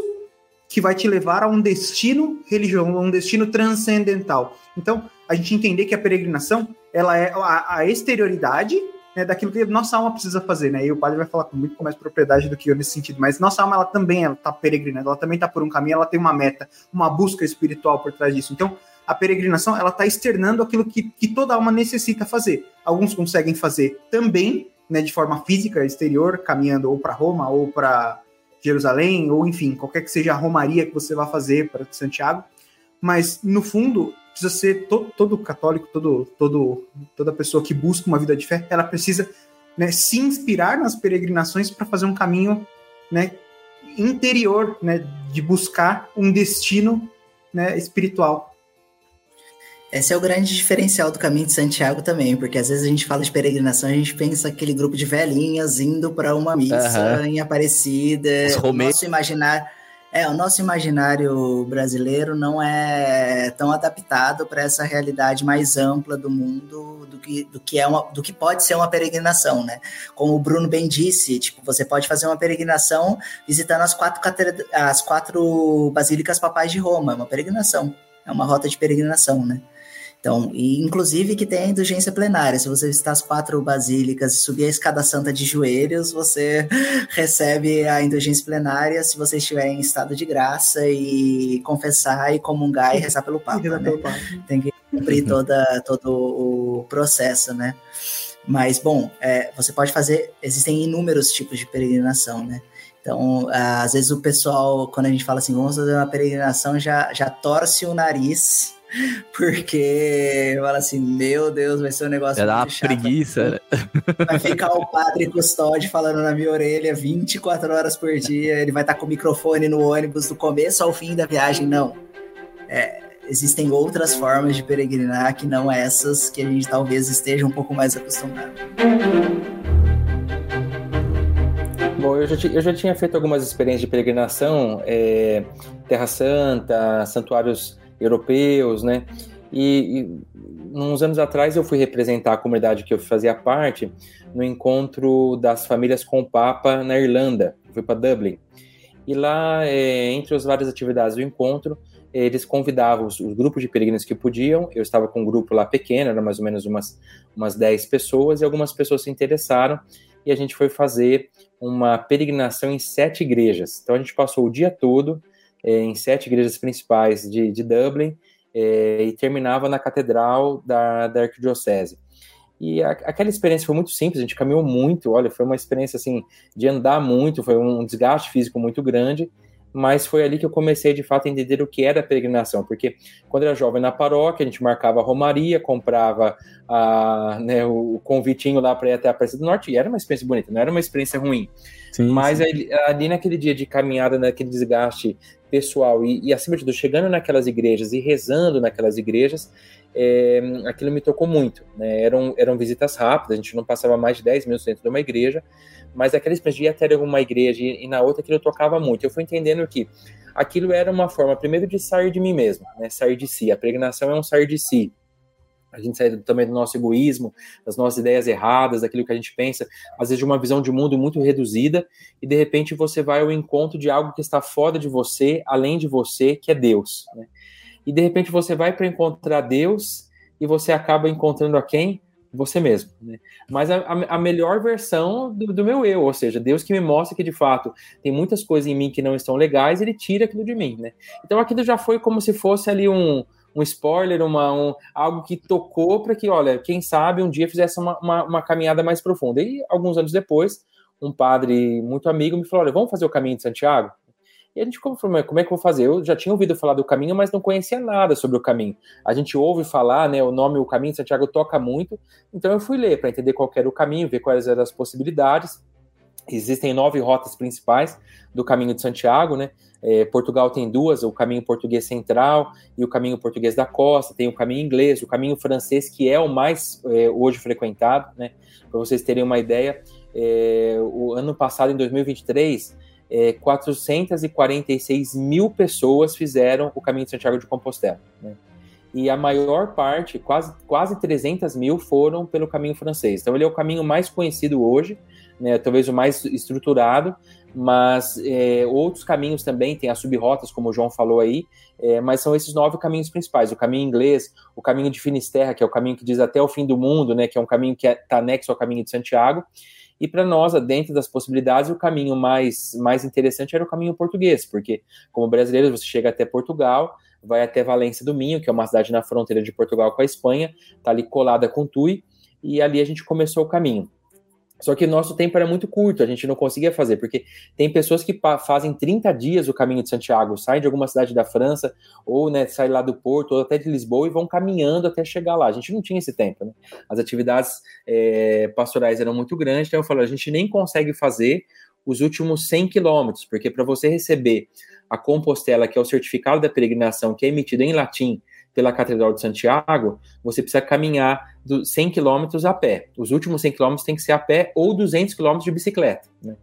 que vai te levar a um destino religioso, a um destino transcendental. Então, a gente entender que a peregrinação ela é a, a exterioridade né, daquilo que nossa alma precisa fazer, né? E o padre vai falar com muito mais propriedade do que eu nesse sentido. Mas nossa alma, ela também ela tá peregrinando, ela também está por um caminho, ela tem uma meta, uma busca espiritual por trás disso. Então, a peregrinação, ela está externando aquilo que, que toda alma necessita fazer. Alguns conseguem fazer também, né, de forma física, exterior, caminhando ou para Roma ou para Jerusalém, ou enfim, qualquer que seja a romaria que você vá fazer para Santiago. Mas, no fundo, precisa ser todo, todo católico, todo, todo, toda pessoa que busca uma vida de fé, ela precisa né, se inspirar nas peregrinações para fazer um caminho né, interior, né, de buscar um destino né, espiritual. Esse é o grande diferencial do caminho de Santiago também, porque às vezes a gente fala de peregrinação, a gente pensa aquele grupo de velhinhas indo para uma missa uhum. em Aparecida. O nosso imaginário, é, o nosso imaginário brasileiro não é tão adaptado para essa realidade mais ampla do mundo do que, do que é uma, do que pode ser uma peregrinação, né? Como o Bruno bem disse, tipo, você pode fazer uma peregrinação visitando as quatro as quatro basílicas papais de Roma, é uma peregrinação, é uma rota de peregrinação, né? Então, e inclusive que tem a indulgência plenária. Se você visitar as quatro basílicas e subir a escada santa de joelhos, você recebe a indulgência plenária se você estiver em estado de graça e confessar e comungar e rezar pelo Papa. Né? Tem que cumprir toda, todo o processo, né? Mas, bom, é, você pode fazer. Existem inúmeros tipos de peregrinação, né? Então, às vezes o pessoal, quando a gente fala assim, vamos fazer uma peregrinação, já, já torce o nariz porque fala assim, meu Deus, vai ser um negócio. É uma preguiça, né? Vai ficar o padre custódio falando na minha orelha 24 horas por dia. Ele vai estar com o microfone no ônibus do começo ao fim da viagem. Não. É, existem outras formas de peregrinar que não essas que a gente talvez esteja um pouco mais acostumado. Bom, eu já, eu já tinha feito algumas experiências de peregrinação, é, Terra Santa, santuários europeus, né? E, e uns anos atrás eu fui representar a comunidade que eu fazia parte no encontro das famílias com o Papa na Irlanda. Eu fui para Dublin. E lá, é, entre as várias atividades do encontro, eles convidavam os, os, grupos de peregrinos que podiam. Eu estava com um grupo lá pequeno, era mais ou menos umas, umas 10 pessoas, e algumas pessoas se interessaram. E a gente foi fazer uma peregrinação em sete igrejas. Então a gente passou o dia todo é, em sete igrejas principais de, de Dublin é, e terminava na catedral da, da arquidiocese. E a, aquela experiência foi muito simples, a gente caminhou muito, olha, foi uma experiência assim de andar muito, foi um desgaste físico muito grande, mas foi ali que eu comecei de fato a entender o que era a peregrinação, porque quando eu era jovem na paróquia, a gente marcava a romaria, comprava a, né, o convitinho lá para ir até a Praça do Norte, e era uma experiência bonita, não era uma experiência ruim. Sim, mas sim. Ali, ali, naquele dia de caminhada, naquele desgaste pessoal e, e, acima de tudo, chegando naquelas igrejas e rezando naquelas igrejas, é, aquilo me tocou muito. Né? Eram, eram visitas rápidas, a gente não passava mais de 10 minutos dentro de uma igreja, mas aquela experiência de ir até uma igreja e, e na outra aquilo tocava muito. Eu fui entendendo que aquilo era uma forma, primeiro, de sair de mim mesmo, né? sair de si. A pregnação é um sair de si a gente sai também do nosso egoísmo, das nossas ideias erradas, daquilo que a gente pensa, às vezes de uma visão de mundo muito reduzida, e de repente você vai ao encontro de algo que está fora de você, além de você, que é Deus. Né? E de repente você vai para encontrar Deus e você acaba encontrando a quem? Você mesmo. Né? Mas a, a, melhor versão do, do, meu eu, ou seja, Deus que me mostra que de fato tem muitas coisas em mim que não estão legais, ele tira aquilo de mim. Né? Então aquilo já foi como se fosse ali um um spoiler, uma, um, algo que tocou para que, olha, quem sabe um dia fizesse uma, uma, uma, caminhada mais profunda. E alguns anos depois, um padre muito amigo me falou: olha, vamos fazer o caminho de Santiago? E a gente falou, como é que eu vou fazer? Eu já tinha ouvido falar do caminho, mas não conhecia nada sobre o caminho. A gente ouve falar, né? O nome, o caminho de Santiago toca muito. Então eu fui ler para entender qual era o caminho, ver quais eram as possibilidades. Existem nove rotas principais do caminho de Santiago, né? É, Portugal tem duas, o caminho português central e o caminho português da costa, tem o caminho inglês, o caminho francês, que é o mais é, hoje frequentado, né? Para vocês terem uma ideia, é, o ano passado, em 2023, 446 é, mil pessoas fizeram o caminho de Santiago de Compostela, né? E a maior parte, quase, quase 300 mil, foram pelo caminho francês. Então, ele é o caminho mais conhecido hoje, né, talvez o mais estruturado, mas é, outros caminhos também, tem as subrrotas, como o João falou aí, é, mas são esses nove caminhos principais, o caminho inglês, o caminho de Finisterra, que é o caminho que diz até o fim do mundo, né, que é um caminho que está é, anexo ao caminho de Santiago, e para nós, dentro das possibilidades, o caminho mais, mais interessante era o caminho português, porque como brasileiro você chega até Portugal, vai até Valência do Minho, que é uma cidade na fronteira de Portugal com a Espanha, está ali colada com Tui, e ali a gente começou o caminho. Só que nosso tempo era muito curto, a gente não conseguia fazer, porque tem pessoas que fazem 30 dias o caminho de Santiago, saem de alguma cidade da França, ou né, saem lá do Porto, ou até de Lisboa, e vão caminhando até chegar lá. A gente não tinha esse tempo, né? As atividades é, pastorais eram muito grandes, então eu falo, a gente nem consegue fazer os últimos 100 quilômetros, porque para você receber a Compostela, que é o certificado da peregrinação, que é emitido em latim pela Catedral de Santiago, você precisa caminhar 100 quilômetros a pé. Os últimos 100 quilômetros tem que ser a pé ou 200 quilômetros de bicicleta. Né?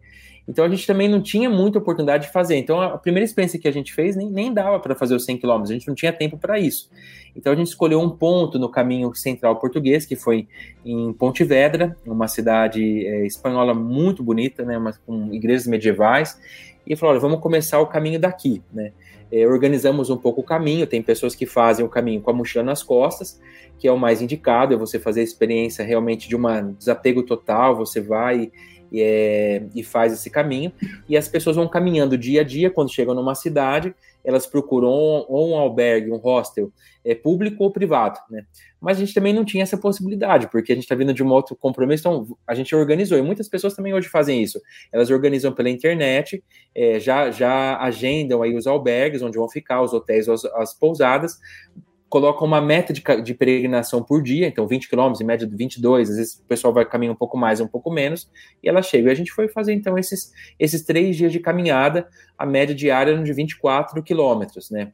Então a gente também não tinha muita oportunidade de fazer. Então a primeira experiência que a gente fez nem, nem dava para fazer os 100 quilômetros, a gente não tinha tempo para isso. Então a gente escolheu um ponto no caminho central português, que foi em Pontevedra, uma cidade é, espanhola muito bonita, né, uma, com igrejas medievais, e falou: olha, vamos começar o caminho daqui, né? É, organizamos um pouco o caminho. Tem pessoas que fazem o caminho com a mochila nas costas, que é o mais indicado, é você fazer a experiência realmente de um desapego total. Você vai e, é, e faz esse caminho. E as pessoas vão caminhando dia a dia, quando chegam numa cidade, elas procuram ou um albergue, um hostel, é, público ou privado, né? Mas a gente também não tinha essa possibilidade, porque a gente está vindo de um outro compromisso, então a gente organizou, e muitas pessoas também hoje fazem isso. Elas organizam pela internet, é, já, já agendam aí os albergues onde vão ficar, os hotéis, as, as pousadas, colocam uma meta de, de peregrinação por dia, então 20 quilômetros, em média 22, às vezes o pessoal vai caminhar um pouco mais, um pouco menos, e ela chega. E a gente foi fazer então esses, esses três dias de caminhada, a média diária de 24 quilômetros, né?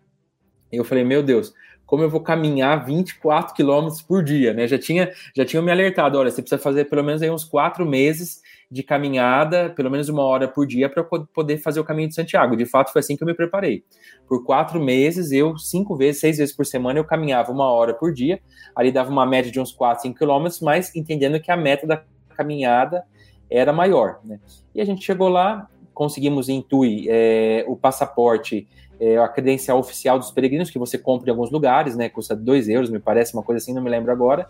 E eu falei, meu Deus, como eu vou caminhar 24 quilômetros por dia, né? Já tinha, já tinha me alertado, olha, você precisa fazer pelo menos aí uns quatro meses de caminhada, pelo menos uma hora por dia, para poder fazer o caminho de Santiago. De fato, foi assim que eu me preparei. Por quatro meses, eu, cinco vezes, seis vezes por semana, eu caminhava uma hora por dia. Ali dava uma média de uns 4, 5 quilômetros, mas entendendo que a meta da caminhada era maior. Né? E a gente chegou lá, conseguimos em Tui é, o passaporte, é, a credencial oficial dos peregrinos, que você compra em alguns lugares, né? Custa 2 euros, me parece, uma coisa assim, não me lembro agora.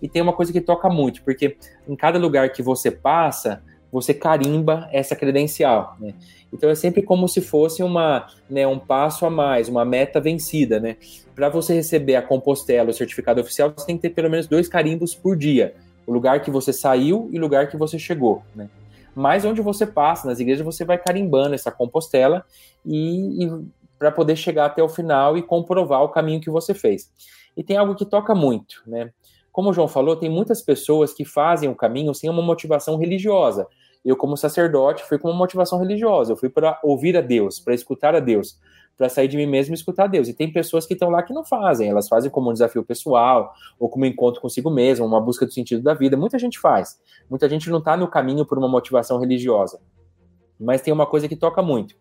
E tem uma coisa que toca muito, porque em cada lugar que você passa, você carimba essa credencial, né? Então é sempre como se fosse uma, né, um passo a mais, uma meta vencida, né? Para você receber a Compostela, o certificado oficial, você tem que ter pelo menos dois carimbos por dia. O lugar que você saiu e o lugar que você chegou, né? Mas onde você passa, nas igrejas, você vai carimbando essa Compostela e, e para poder chegar até o final e comprovar o caminho que você fez. E tem algo que toca muito, né? Como o João falou, tem muitas pessoas que fazem o caminho sem uma motivação religiosa. Eu, como sacerdote, fui com uma motivação religiosa. Eu fui para ouvir a Deus, para escutar a Deus, para sair de mim mesmo e escutar a Deus. E tem pessoas que estão lá que não fazem. Elas fazem como um desafio pessoal, ou como um encontro consigo mesmo, uma busca do sentido da vida. Muita gente faz. Muita gente não está no caminho por uma motivação religiosa. Mas tem uma coisa que toca muito.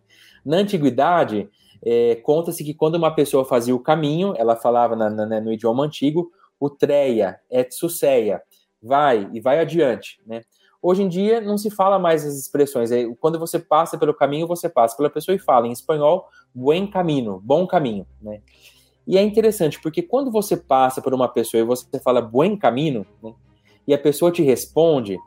Na antiguidade, é, conta-se que quando uma pessoa fazia o caminho, ela falava na, na, no idioma antigo, utreia, etsuseia, vai e vai adiante, né? Hoje em dia não se fala mais as expressões. É, quando você passa pelo caminho, você passa pela pessoa e fala em espanhol buen caminho, bom caminho, né? E é interessante porque quando você passa por uma pessoa e você fala buen caminho, né, e a pessoa te responde,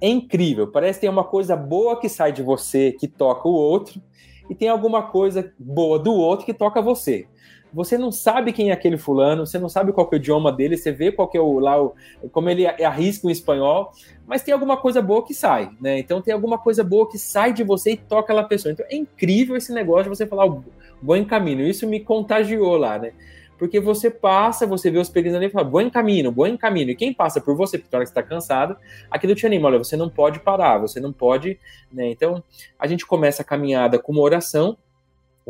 é incrível. Parece que tem uma coisa boa que sai de você que toca o outro e tem alguma coisa boa do outro que toca você você não sabe quem é aquele fulano, você não sabe qual é o idioma dele, você vê qual é o lá, o, como ele arrisca o espanhol, mas tem alguma coisa boa que sai, né? Então tem alguma coisa boa que sai de você e toca aquela pessoa. Então é incrível esse negócio de você falar o bom caminho. Isso me contagiou lá, né? Porque você passa, você vê os peregrinos ali e fala, bom caminho, bom caminho. E quem passa por você, porque hora que está cansado, aquilo te anima, olha, você não pode parar, você não pode, né? Então, a gente começa a caminhada com uma oração,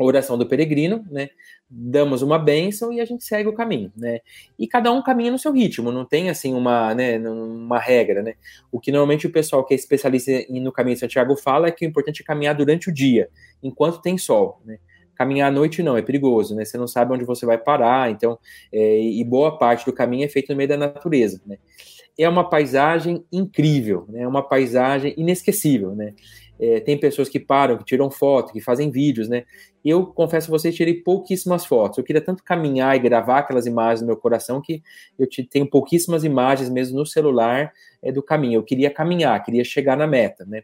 oração do peregrino, né? Damos uma bênção e a gente segue o caminho, né? E cada um caminha no seu ritmo, não tem assim uma, né, uma regra, né? O que normalmente o pessoal que é especialista no caminho de Santiago fala é que o importante é caminhar durante o dia, enquanto tem sol, né? Caminhar à noite não, é perigoso, né? Você não sabe onde você vai parar, então, é, e boa parte do caminho é feito no meio da natureza, né? É uma paisagem incrível, né? É uma paisagem inesquecível, né? É, tem pessoas que param, que tiram foto, que fazem vídeos, né? Eu confesso a vocês, tirei pouquíssimas fotos. Eu queria tanto caminhar e gravar aquelas imagens no meu coração que eu tenho pouquíssimas imagens mesmo no celular é, do caminho. Eu queria caminhar, queria chegar na meta, né?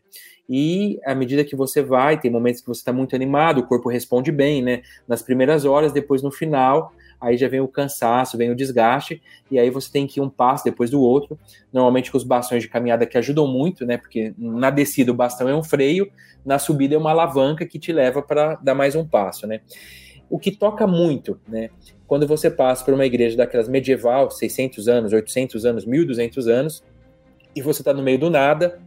E à medida que você vai, tem momentos que você está muito animado, o corpo responde bem, né? Nas primeiras horas, depois no final, aí já vem o cansaço, vem o desgaste, e aí você tem que ir um passo depois do outro, normalmente com os bastões de caminhada que ajudam muito, né? Porque na descida o bastão é um freio, na subida é uma alavanca que te leva para dar mais um passo, né? O que toca muito, né? Quando você passa por uma igreja daquelas medieval, 600 anos, 800 anos, 1200 anos, e você está no meio do nada,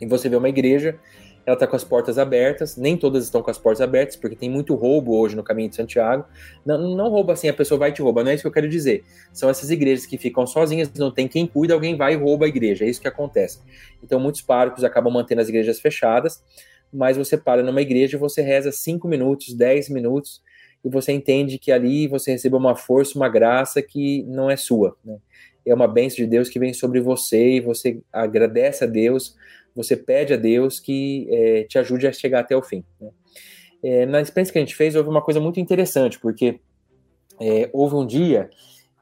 e você vê uma igreja ela está com as portas abertas, nem todas estão com as portas abertas, porque tem muito roubo hoje no caminho de Santiago. Não, não rouba assim, a pessoa vai e te rouba, não é isso que eu quero dizer. São essas igrejas que ficam sozinhas, não tem quem cuida, alguém vai e rouba a igreja, é isso que acontece. Então muitos párocos acabam mantendo as igrejas fechadas, mas você para numa igreja e você reza 5 minutos, 10 minutos, e você entende que ali você recebe uma força, uma graça que não é sua, né? É uma bênção de Deus que vem sobre você e você agradece a Deus você pede a Deus que é, te ajude a chegar até o fim. Né? É, na experiência que a gente fez, houve uma coisa muito interessante, porque é, houve um dia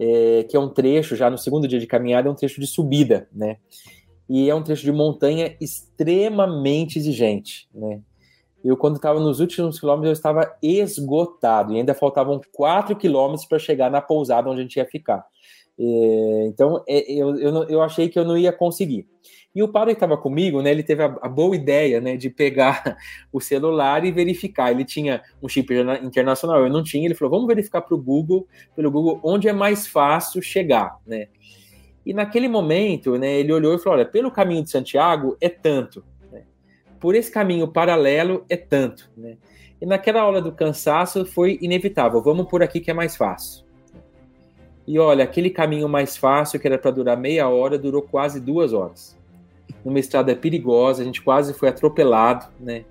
é, que é um trecho, já no segundo dia de caminhada, é um trecho de subida, né? E é um trecho de montanha extremamente exigente, né? Eu, quando estava nos últimos quilômetros, eu estava esgotado, e ainda faltavam quatro quilômetros para chegar na pousada onde a gente ia ficar. É, então, é, eu, eu, eu achei que eu não ia conseguir. E o padre que estava comigo, né, ele teve a, a, boa ideia, né, de pegar o celular e verificar. Ele tinha um chip internacional, eu não tinha. Ele falou, vamos verificar para o Google, pelo Google, onde é mais fácil chegar, né? E naquele momento, né, ele olhou e falou, olha, pelo caminho de Santiago é tanto, né? por esse caminho paralelo é tanto, né? E naquela hora do cansaço foi inevitável, vamos por aqui que é mais fácil. E olha, aquele caminho mais fácil, que era para durar meia hora, durou quase duas horas numa estrada perigosa, a gente quase foi atropelado, né?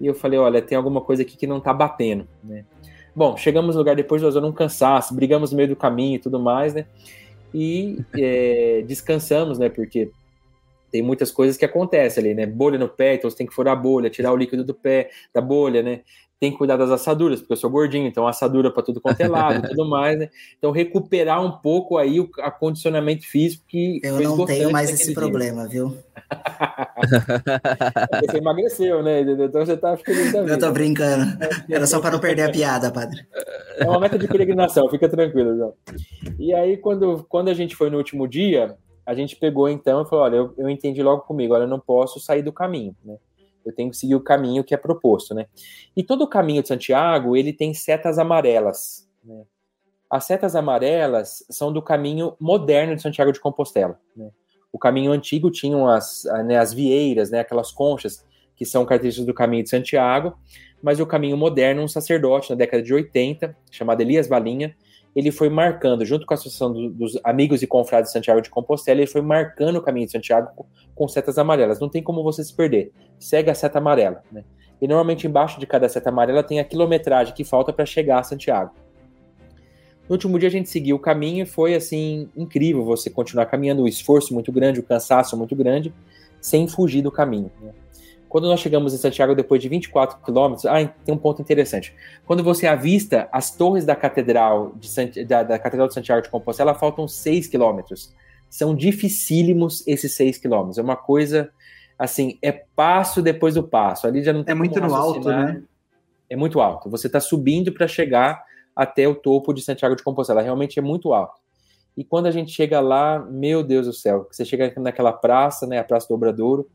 E eu falei, olha, tem alguma coisa aqui que não tá batendo, né? Bom, chegamos no lugar depois de usando um cansaço, brigamos no meio do caminho e tudo mais, né? E é, descansamos, né? Porque tem muitas coisas que acontecem ali, né? Bolha no pé, então você tem que furar a bolha, tirar o líquido do pé, da bolha, né? Tem que cuidar das assaduras, porque eu sou gordinho, então assadura para tudo quanto é lado, tudo mais, né? Então recuperar um pouco aí o acondicionamento físico que eu não tenho mais esse dia. problema, viu? você emagreceu, né? Então você tá ficando Eu tô brincando. Era só para não perder a piada, padre. É uma meta de peregrinação, fica tranquilo, João. E aí quando quando a gente foi no último dia, a gente pegou então e falou, olha, eu, eu entendi logo comigo, olha, eu não posso sair do caminho, né? Eu tenho que seguir o caminho que é proposto, né? E todo o caminho de Santiago, ele tem setas amarelas, né? As setas amarelas são do caminho moderno de Santiago de Compostela, né? O caminho antigo tinha as, né, as vieiras, né, aquelas conchas que são características do caminho de Santiago, mas o caminho moderno, um sacerdote na década de 80, chamado Elias Valinha, ele foi marcando, junto com a Associação do, dos Amigos e Confrades de Santiago de Compostela, ele foi marcando o caminho de Santiago com, com, setas amarelas. Não tem como você se perder. Segue a seta amarela. Né? E normalmente embaixo de cada seta amarela tem a quilometragem que falta para chegar a Santiago. No último dia a gente seguiu o caminho e foi assim incrível você continuar caminhando, o esforço muito grande, o cansaço muito grande, sem fugir do caminho. Né? Quando nós chegamos em Santiago, depois de 24 quilômetros, ah, tem um ponto interessante. Quando você avista as torres da Catedral de, da, da, Catedral de Santiago de Compostela, faltam 6 quilômetros. São dificílimos esses 6 quilômetros. É uma coisa, assim, é passo depois do passo. Ali já não tem É muito no alto, né? É muito alto. Você está subindo para chegar até o topo de Santiago de Compostela. Realmente é muito alto. E quando a gente chega lá, meu Deus do céu, você chega naquela praça, né, a Praça do Obradouro,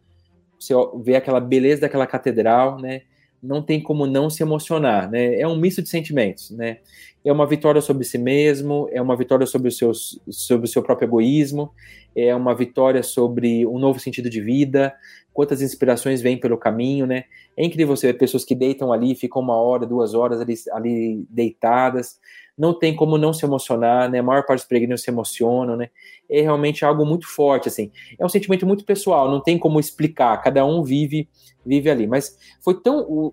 você vê aquela beleza daquela catedral, né? Não tem como não se emocionar, né? É um misto de sentimentos, né? É uma vitória sobre si mesmo, é uma vitória sobre o seu, sobre o seu próprio egoísmo, é uma vitória sobre um novo sentido de vida, quantas inspirações vêm pelo caminho, né? É incrível você ver pessoas que deitam ali, ficam uma hora, duas horas ali, ali deitadas, não tem como não se emocionar, né? A maior parte dos peregrinos se emocionam, né? É realmente algo muito forte, assim. É um sentimento muito pessoal, não tem como explicar, cada um vive vive ali. Mas foi tão,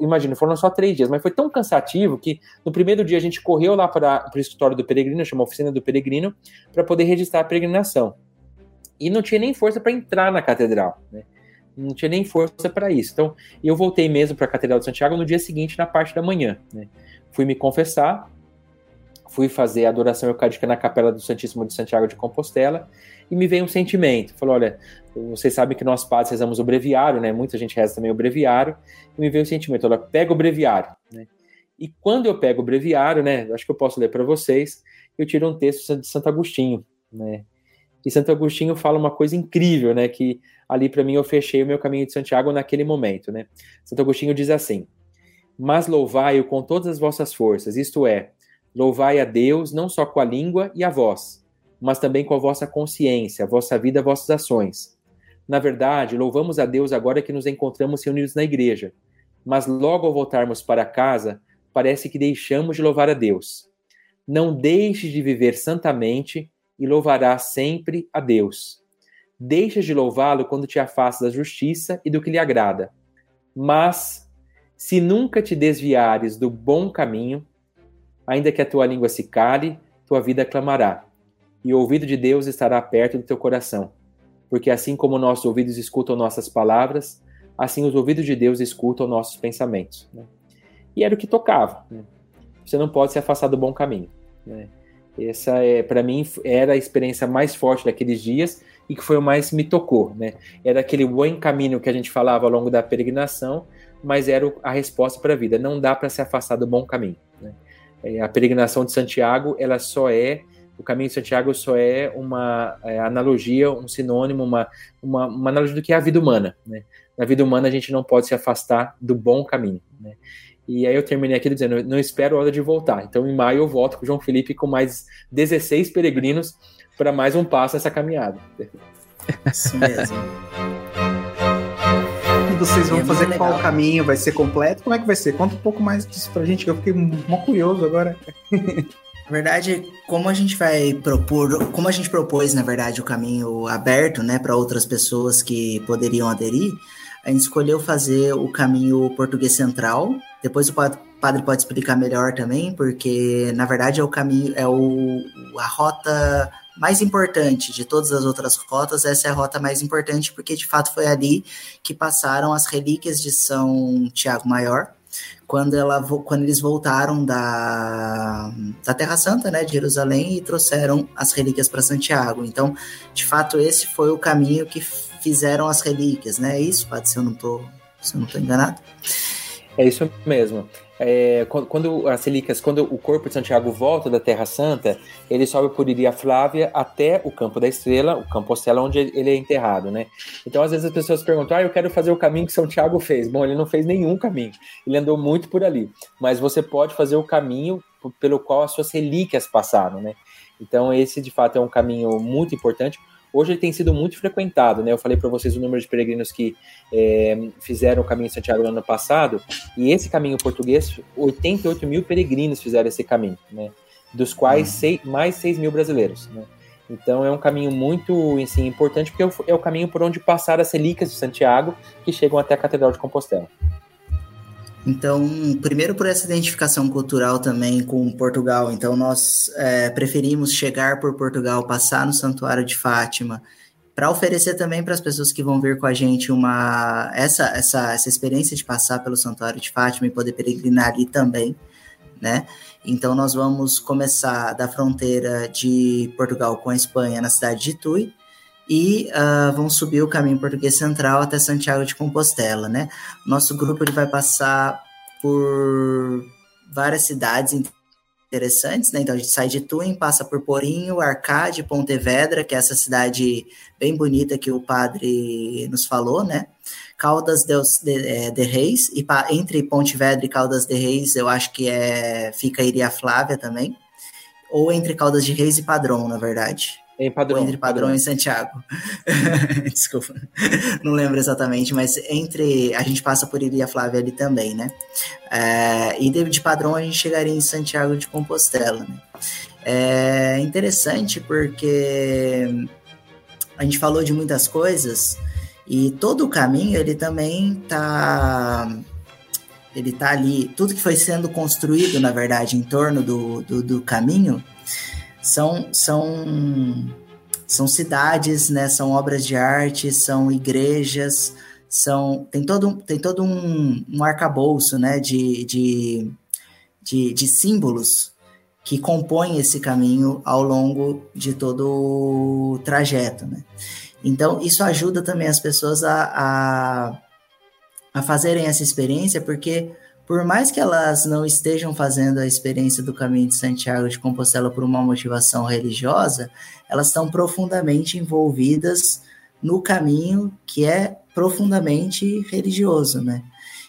imagina, foram só três dias, mas foi tão cansativo que no primeiro dia a gente correu lá para o escritório do peregrino, chamou oficina do peregrino, para poder registrar a peregrinação. E não tinha nem força para entrar na catedral, né? Não tinha nem força para isso. Então, eu voltei mesmo para a Catedral de Santiago no dia seguinte, na parte da manhã. Né? Fui me confessar, fui fazer a adoração eucarística na Capela do Santíssimo de Santiago de Compostela e me veio um sentimento. Falou: olha, vocês sabem que nós padres rezamos o breviário, né? Muita gente reza também o breviário. E me veio o sentimento: olha, pega o breviário, né? E quando eu pego o breviário, né, acho que eu posso ler para vocês, eu tiro um texto de Santo Agostinho, né? E Santo Agostinho fala uma coisa incrível, né, que ali para mim eu fechei o meu caminho de Santiago naquele momento, né? Santo Agostinho diz assim: "Mas louvai-o com todas as vossas forças, isto é, louvai a Deus não só com a língua e a voz, mas também com a vossa consciência, a vossa vida, as vossas ações. Na verdade, louvamos a Deus agora que nos encontramos reunidos na igreja, mas logo ao voltarmos para casa, parece que deixamos de louvar a Deus. Não deixes de viver santamente e louvarás sempre a Deus. Deixas de louvá-lo quando te afastas da justiça e do que lhe agrada. Mas, se nunca te desviares do bom caminho, ainda que a tua língua se cale, tua vida clamará, e o ouvido de Deus estará perto do teu coração. Porque assim como nossos ouvidos escutam nossas palavras, assim os ouvidos de Deus escutam nossos pensamentos. Né? E era o que tocava. Né? Você não pode se afastar do bom caminho. Né? Essa é, para mim, era a experiência mais forte daqueles dias e que foi o mais me tocou, né? Era aquele bom caminho que a gente falava ao longo da peregrinação, mas era a resposta para a vida. Não dá para se afastar do bom caminho. Né? É, a peregrinação de Santiago, ela só é o caminho de Santiago só é uma é, analogia, um sinônimo, uma, uma, uma, analogia do que é a vida humana. Né? Na vida humana a gente não pode se afastar do bom caminho. Né? E aí eu terminei aqui dizendo, não espero a hora de voltar. Então em maio eu volto com o João Felipe com mais 16 peregrinos para mais um passo nessa caminhada. Isso mesmo. Vocês vão é fazer qual legal. caminho? Vai ser completo? Como é que vai ser? Conta um pouco mais disso pra gente, que eu fiquei muito curioso agora. Na verdade, como a gente vai propor, como a gente propôs, na verdade, o caminho aberto, né, para outras pessoas que poderiam aderir, a gente escolheu fazer o caminho português central. Depois o padre pode explicar melhor também, porque na verdade é o caminho, é o, a rota mais importante de todas as outras rotas. Essa é a rota mais importante, porque de fato foi ali que passaram as relíquias de São Tiago Maior quando, ela, quando eles voltaram da, da Terra Santa, né, de Jerusalém, e trouxeram as relíquias para Santiago. Então, de fato, esse foi o caminho que fizeram as relíquias, né? É isso, Padre, se eu não estou enganado. É isso mesmo é, quando, as relíquias, quando o corpo de Santiago volta da Terra Santa, ele sobe por Iria Flávia até o Campo da Estrela, o Compostela, onde ele é enterrado, né? Então, às vezes as pessoas perguntam, ah, eu quero fazer o caminho que São Tiago fez. Bom, ele não fez nenhum caminho, ele andou muito por ali. Mas você pode fazer o caminho pelo qual as suas relíquias passaram, né? Então, esse, de fato, é um caminho muito importante. Hoje ele tem sido muito frequentado, né? Eu falei para vocês o número de peregrinos que é, fizeram o caminho de Santiago no ano passado, e esse caminho português, 88 mil peregrinos fizeram esse caminho, né? Dos quais uhum. seis, mais 6 mil brasileiros, né? Então é um caminho muito assim, importante, porque é o caminho por onde passaram as relíquias de Santiago que chegam até a Catedral de Compostela. Então, primeiro por essa identificação cultural também com Portugal. Então, nós é, preferimos chegar por Portugal, passar no Santuário de Fátima, para oferecer também para as pessoas que vão vir com a gente uma essa, essa, essa experiência de passar pelo Santuário de Fátima e poder peregrinar ali também, né? Então, nós vamos começar da fronteira de Portugal com a Espanha, na cidade de Tui, e uh, vão subir o caminho português central até Santiago de Compostela, né? Nosso grupo ele vai passar por várias cidades interessantes, né? Então a gente sai de Tuim, passa por Porinho, Arcade, Pontevedra, que é essa cidade bem bonita que o padre nos falou, né? Caldas de, de, é, de Reis, e pa, entre Pontevedra e Caldas de Reis, eu acho que é fica Iria Flávia também, ou entre Caldas de Reis e Padrão, na verdade. Em padrão. Entre padrão, padrão. e Santiago. Desculpa. Não lembro exatamente, mas entre. A gente passa por Iria Flávia ali também, né? É, e de, de padrão a gente chegaria em Santiago de Compostela, né? É interessante porque a gente falou de muitas coisas e todo o caminho ele também tá ele tá ali tudo que foi sendo construído na verdade em torno do, do, do caminho são, são, são cidades, né? São obras de arte, são igrejas, são tem todo, tem todo um, um arcabouço, né? De, de, de, de símbolos que compõem esse caminho ao longo de todo o trajeto, né? Então, isso ajuda também as pessoas a, a, a fazerem essa experiência, porque por mais que elas não estejam fazendo a experiência do caminho de Santiago de Compostela por uma motivação religiosa, elas estão profundamente envolvidas no caminho que é profundamente religioso, né?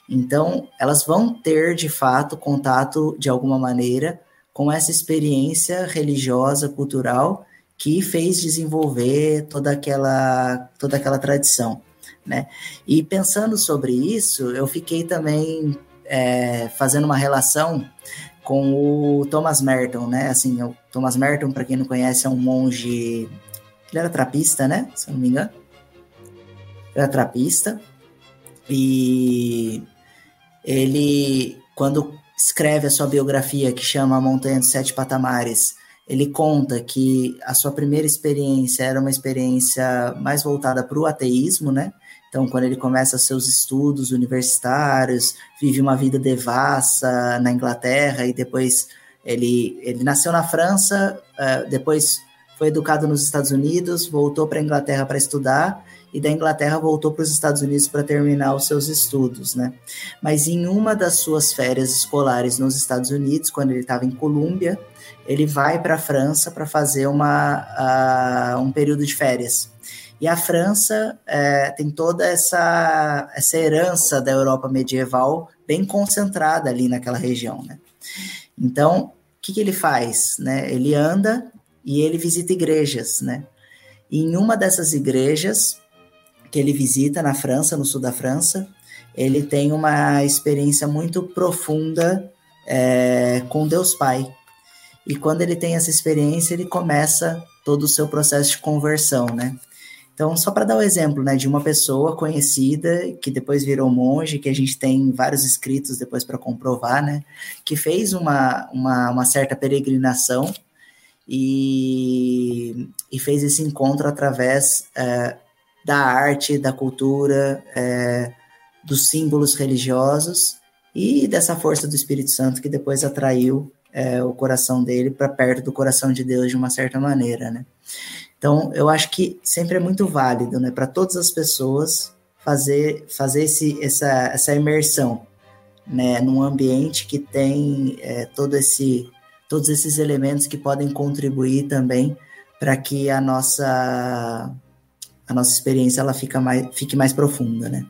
Então, elas vão ter de fato contato de alguma maneira com essa experiência religiosa, cultural que fez desenvolver toda aquela toda aquela tradição, né? E pensando sobre isso, eu fiquei também é, fazendo uma relação com o Thomas Merton, né? Assim, o Thomas Merton, para quem não conhece, é um monge. Ele era trapista, né? Se eu não me engano. Ele era trapista. E ele, quando escreve a sua biografia, que chama A Montanha dos Sete Patamares, ele conta que a sua primeira experiência era uma experiência mais voltada para o ateísmo, né? Então, quando ele começa seus estudos universitários, vive uma vida devassa na Inglaterra e depois ele, ele nasceu na França, uh, depois foi educado nos Estados Unidos, voltou para a Inglaterra para estudar e da Inglaterra voltou para os Estados Unidos para terminar os seus estudos, né? Mas em uma das suas férias escolares nos Estados Unidos, quando ele estava em Colômbia, ele vai para a França para fazer uma, uh, um período de férias. E a França é, tem toda essa, essa herança da Europa medieval bem concentrada ali naquela região, né? Então, o que, que ele faz? Né? Ele anda e ele visita igrejas, né? E em uma dessas igrejas que ele visita na França, no sul da França, ele tem uma experiência muito profunda é, com Deus Pai. E quando ele tem essa experiência, ele começa todo o seu processo de conversão, né? Então, só para dar o um exemplo, né, de uma pessoa conhecida que depois virou monge, que a gente tem vários escritos depois para comprovar, né, que fez uma, uma, uma certa peregrinação e, e, fez esse encontro através é, da arte, da cultura, é, dos símbolos religiosos e dessa força do Espírito Santo que depois atraiu é, o coração dele para perto do coração de Deus de uma certa maneira, né? Então, eu acho que sempre é muito válido, né, para todas as pessoas fazer, fazer esse, essa, essa imersão, né, num ambiente que tem é, todo esse, todos esses elementos que podem contribuir também para que a nossa, a nossa experiência ela fica mais, fique mais profunda, né.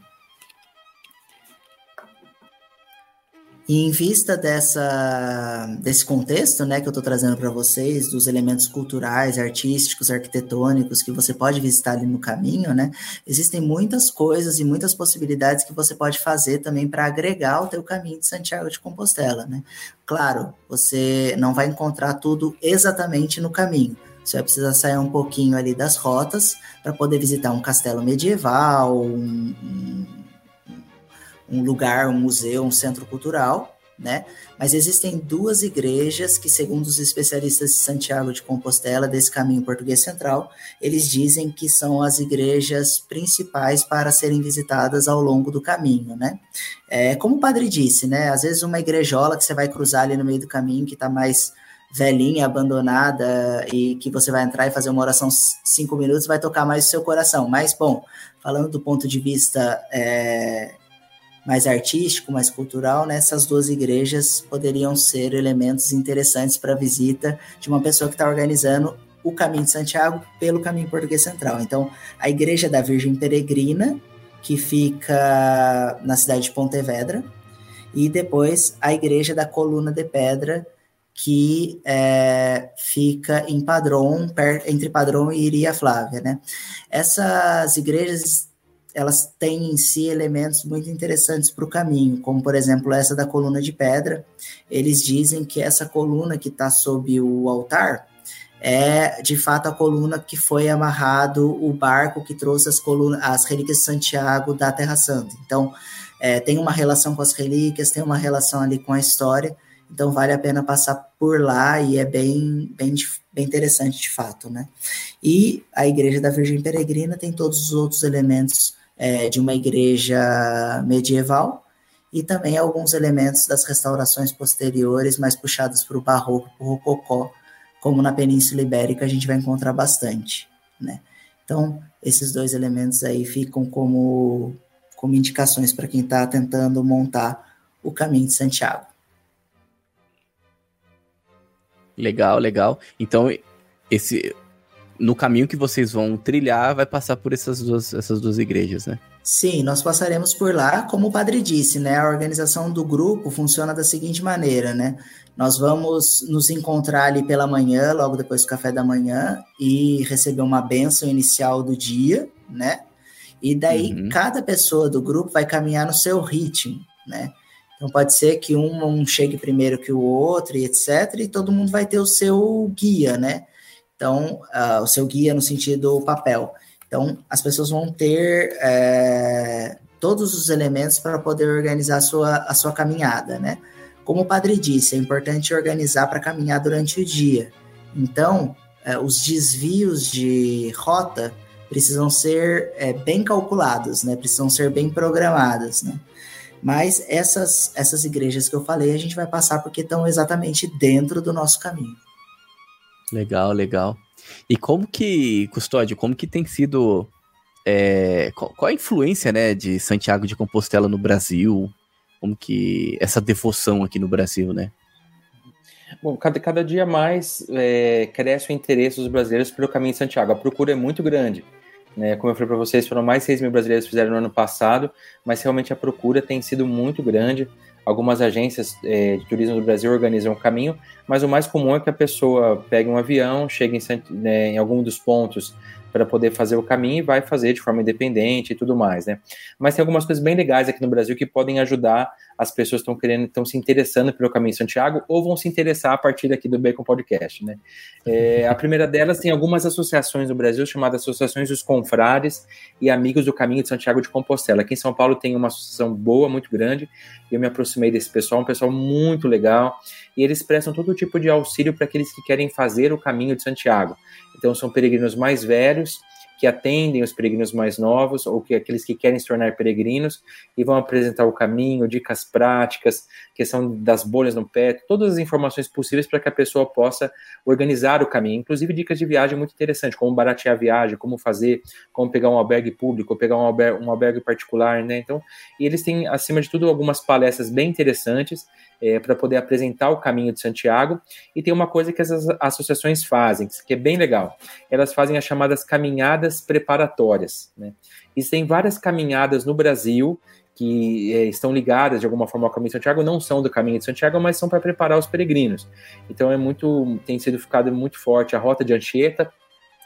E em vista dessa, desse contexto né, que eu estou trazendo para vocês, dos elementos culturais, artísticos, arquitetônicos que você pode visitar ali no caminho, né, existem muitas coisas e muitas possibilidades que você pode fazer também para agregar o teu caminho de Santiago de Compostela. Né? Claro, você não vai encontrar tudo exatamente no caminho. Você vai precisar sair um pouquinho ali das rotas para poder visitar um castelo medieval, um, um um lugar, um museu, um centro cultural, né? Mas existem duas igrejas que, segundo os especialistas de Santiago de Compostela, desse caminho português central, eles dizem que são as igrejas principais para serem visitadas ao longo do caminho, né? É, como o padre disse, né? Às vezes uma igrejola que você vai cruzar ali no meio do caminho, que está mais velhinha, abandonada, e que você vai entrar e fazer uma oração cinco minutos, vai tocar mais o seu coração. Mas, bom, falando do ponto de vista é, mais artístico, mais cultural, né, essas duas igrejas poderiam ser elementos interessantes para a visita de uma pessoa que está organizando o Caminho de Santiago pelo Caminho Português Central. Então, a Igreja da Virgem Peregrina, que fica na cidade de Pontevedra, e depois a Igreja da Coluna de Pedra, que é, fica em Padrão, entre Padrão e Iria Flávia, né? Essas igrejas elas têm em si elementos muito interessantes para o caminho, como por exemplo essa da coluna de pedra. Eles dizem que essa coluna que está sob o altar é de fato a coluna que foi amarrado o barco que trouxe as colunas, as relíquias de Santiago da Terra Santa. Então é, tem uma relação com as relíquias, tem uma relação ali com a história. Então vale a pena passar por lá e é bem, bem, bem interessante de fato, né? E a Igreja da Virgem Peregrina tem todos os outros elementos é, de uma igreja medieval e também alguns elementos das restaurações posteriores, mais puxados para o barroco, para o rococó, como na Península Ibérica a gente vai encontrar bastante, né? Então, esses dois elementos aí ficam como, como indicações para quem está tentando montar o caminho de Santiago. Legal, legal. Então, esse no caminho que vocês vão trilhar, vai passar por essas duas, essas duas igrejas, né? Sim, nós passaremos por lá, como o padre disse, né? A organização do grupo funciona da seguinte maneira, né? Nós vamos nos encontrar ali pela manhã, logo depois do café da manhã, e receber uma benção inicial do dia, né? E daí uhum. cada pessoa do grupo vai caminhar no seu ritmo, né? Então pode ser que um, um chegue primeiro que o outro, e etc. E todo mundo vai ter o seu guia, né? Então, uh, o seu guia no sentido papel. Então, as pessoas vão ter é, todos os elementos para poder organizar a sua, a sua caminhada, né? Como o padre disse, é importante organizar para caminhar durante o dia. Então, é, os desvios de rota precisam ser é, bem calculados, né? Precisam ser bem programados, né? Mas essas, essas igrejas que eu falei, a gente vai passar porque estão exatamente dentro do nosso caminho. Legal, legal. E como que, Custódio, como que tem sido. É, qual, qual, a influência né, de Santiago de Compostela no Brasil? Como que. essa devoção aqui no Brasil, né? Bom, cada, cada dia mais é, cresce o interesse dos brasileiros pelo caminho de Santiago. A procura é muito grande. Né? Como eu falei para vocês, foram mais de 6 mil brasileiros que fizeram no ano passado, mas realmente a procura tem sido muito grande. Algumas agências é, de turismo do Brasil organizam o caminho, mas o mais comum é que a pessoa pegue um avião, chegue em, né, em algum dos pontos para poder fazer o caminho e vai fazer de forma independente e tudo mais, né? Mas tem algumas coisas bem legais aqui no Brasil que podem ajudar as pessoas estão querendo, estão se interessando pelo caminho de Santiago ou vão se interessar a partir daqui do Bacon Podcast, né? É, a primeira delas tem algumas associações no Brasil chamadas Associações dos Confrades e Amigos do Caminho de Santiago de Compostela. Aqui em São Paulo tem uma associação boa, muito grande, eu me aproximei desse pessoal, um pessoal muito legal, e eles prestam todo tipo de auxílio para aqueles que querem fazer o caminho de Santiago. Então, são peregrinos mais velhos que atendem os peregrinos mais novos ou que aqueles que querem se tornar peregrinos e vão apresentar o caminho, dicas práticas, questão das bolhas no pé, todas as informações possíveis para que a pessoa possa organizar o caminho, inclusive dicas de viagem muito interessantes, como baratear a viagem, como fazer, como pegar um albergue público, pegar um albergue, um albergue particular, né? Então, e eles têm acima de tudo algumas palestras bem interessantes é, para poder apresentar o caminho de Santiago. E tem uma coisa que essas associações fazem, que é bem legal. Elas fazem as chamadas caminhadas preparatórias. Né? Existem várias caminhadas no Brasil que é, estão ligadas de alguma forma ao Caminho de Santiago, não são do Caminho de Santiago, mas são para preparar os peregrinos. Então é muito, tem sido ficado muito forte a rota de Anchieta,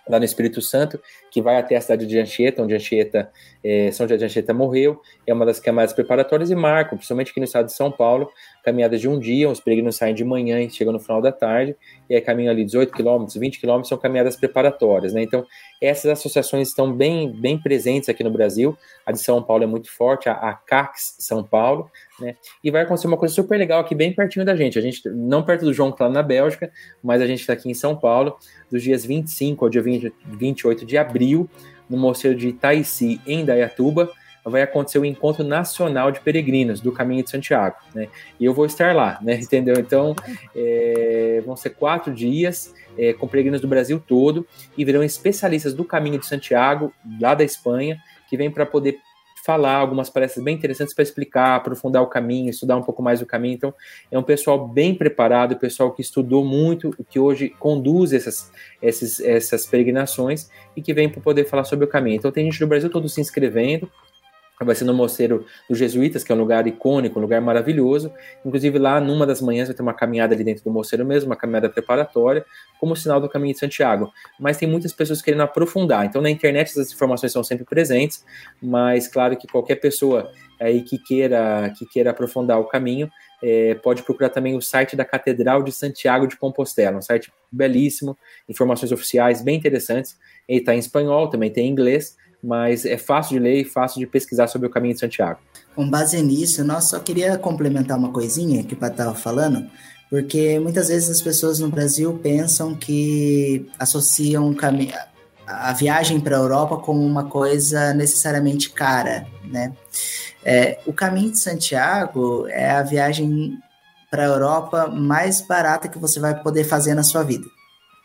lá no Espírito Santo, que vai até a cidade de Anchieta, onde Anchieta, é, São José de Anchieta morreu, é uma das caminhadas preparatórias e marcam, principalmente aqui no estado de São Paulo, caminhadas de um dia, os peregrinos saem de manhã e chegam no final da tarde, e aí caminham ali 18 quilômetros, 20 quilômetros, são caminhadas preparatórias, né? Então, essas associações estão bem, bem presentes aqui no Brasil, a de São Paulo é muito forte, a, a CACS São Paulo, né? E vai acontecer uma coisa super legal aqui, bem pertinho da gente. A gente, não perto do João, lá na Bélgica, mas a gente está aqui em São Paulo, dos dias 25 ao dia 20, 28 de abril, no Mosteiro de Itaici, em Dayatuba, vai acontecer o Encontro Nacional de Peregrinos do Caminho de Santiago, né? E eu vou estar lá, né? Entendeu? Então, é, vão ser quatro dias é, com peregrinos do Brasil todo e virão especialistas do Caminho de Santiago, lá da Espanha, que vêm para poder falar algumas palestras bem interessantes para explicar, aprofundar o caminho, estudar um pouco mais o caminho. Então, é um pessoal bem preparado, pessoal que estudou muito, que hoje conduz essas, essas, essas peregrinações e que vem para poder falar sobre o caminho. Então, tem gente do Brasil todo se inscrevendo vai ser no Mosteiro dos Jesuítas, que é um lugar icônico, um lugar maravilhoso. Inclusive, lá numa das manhãs vai ter uma caminhada ali dentro do mosteiro mesmo, uma caminhada preparatória, como sinal do caminho de Santiago. Mas tem muitas pessoas querendo aprofundar. Então, na internet, essas informações são sempre presentes, mas claro que qualquer pessoa aí que queira, que queira aprofundar o caminho, é, pode procurar também o site da Catedral de Santiago de Compostela, um site belíssimo, informações oficiais bem interessantes. Ele está em espanhol, também tem em inglês, mas é fácil de ler e fácil de pesquisar sobre o caminho de Santiago. Com base nisso, nós só queria complementar uma coisinha que o Pat estava falando, porque muitas vezes as pessoas no Brasil pensam que associam a viagem para a Europa como uma coisa necessariamente cara, né? É, o caminho de Santiago é a viagem para a Europa mais barata que você vai poder fazer na sua vida,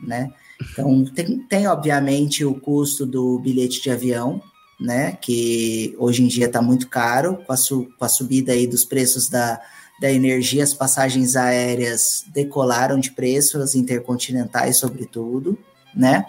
né? Então, tem, tem obviamente o custo do bilhete de avião, né? Que hoje em dia está muito caro, com a, su, com a subida aí dos preços da, da energia, as passagens aéreas decolaram de preço, as intercontinentais, sobretudo, né?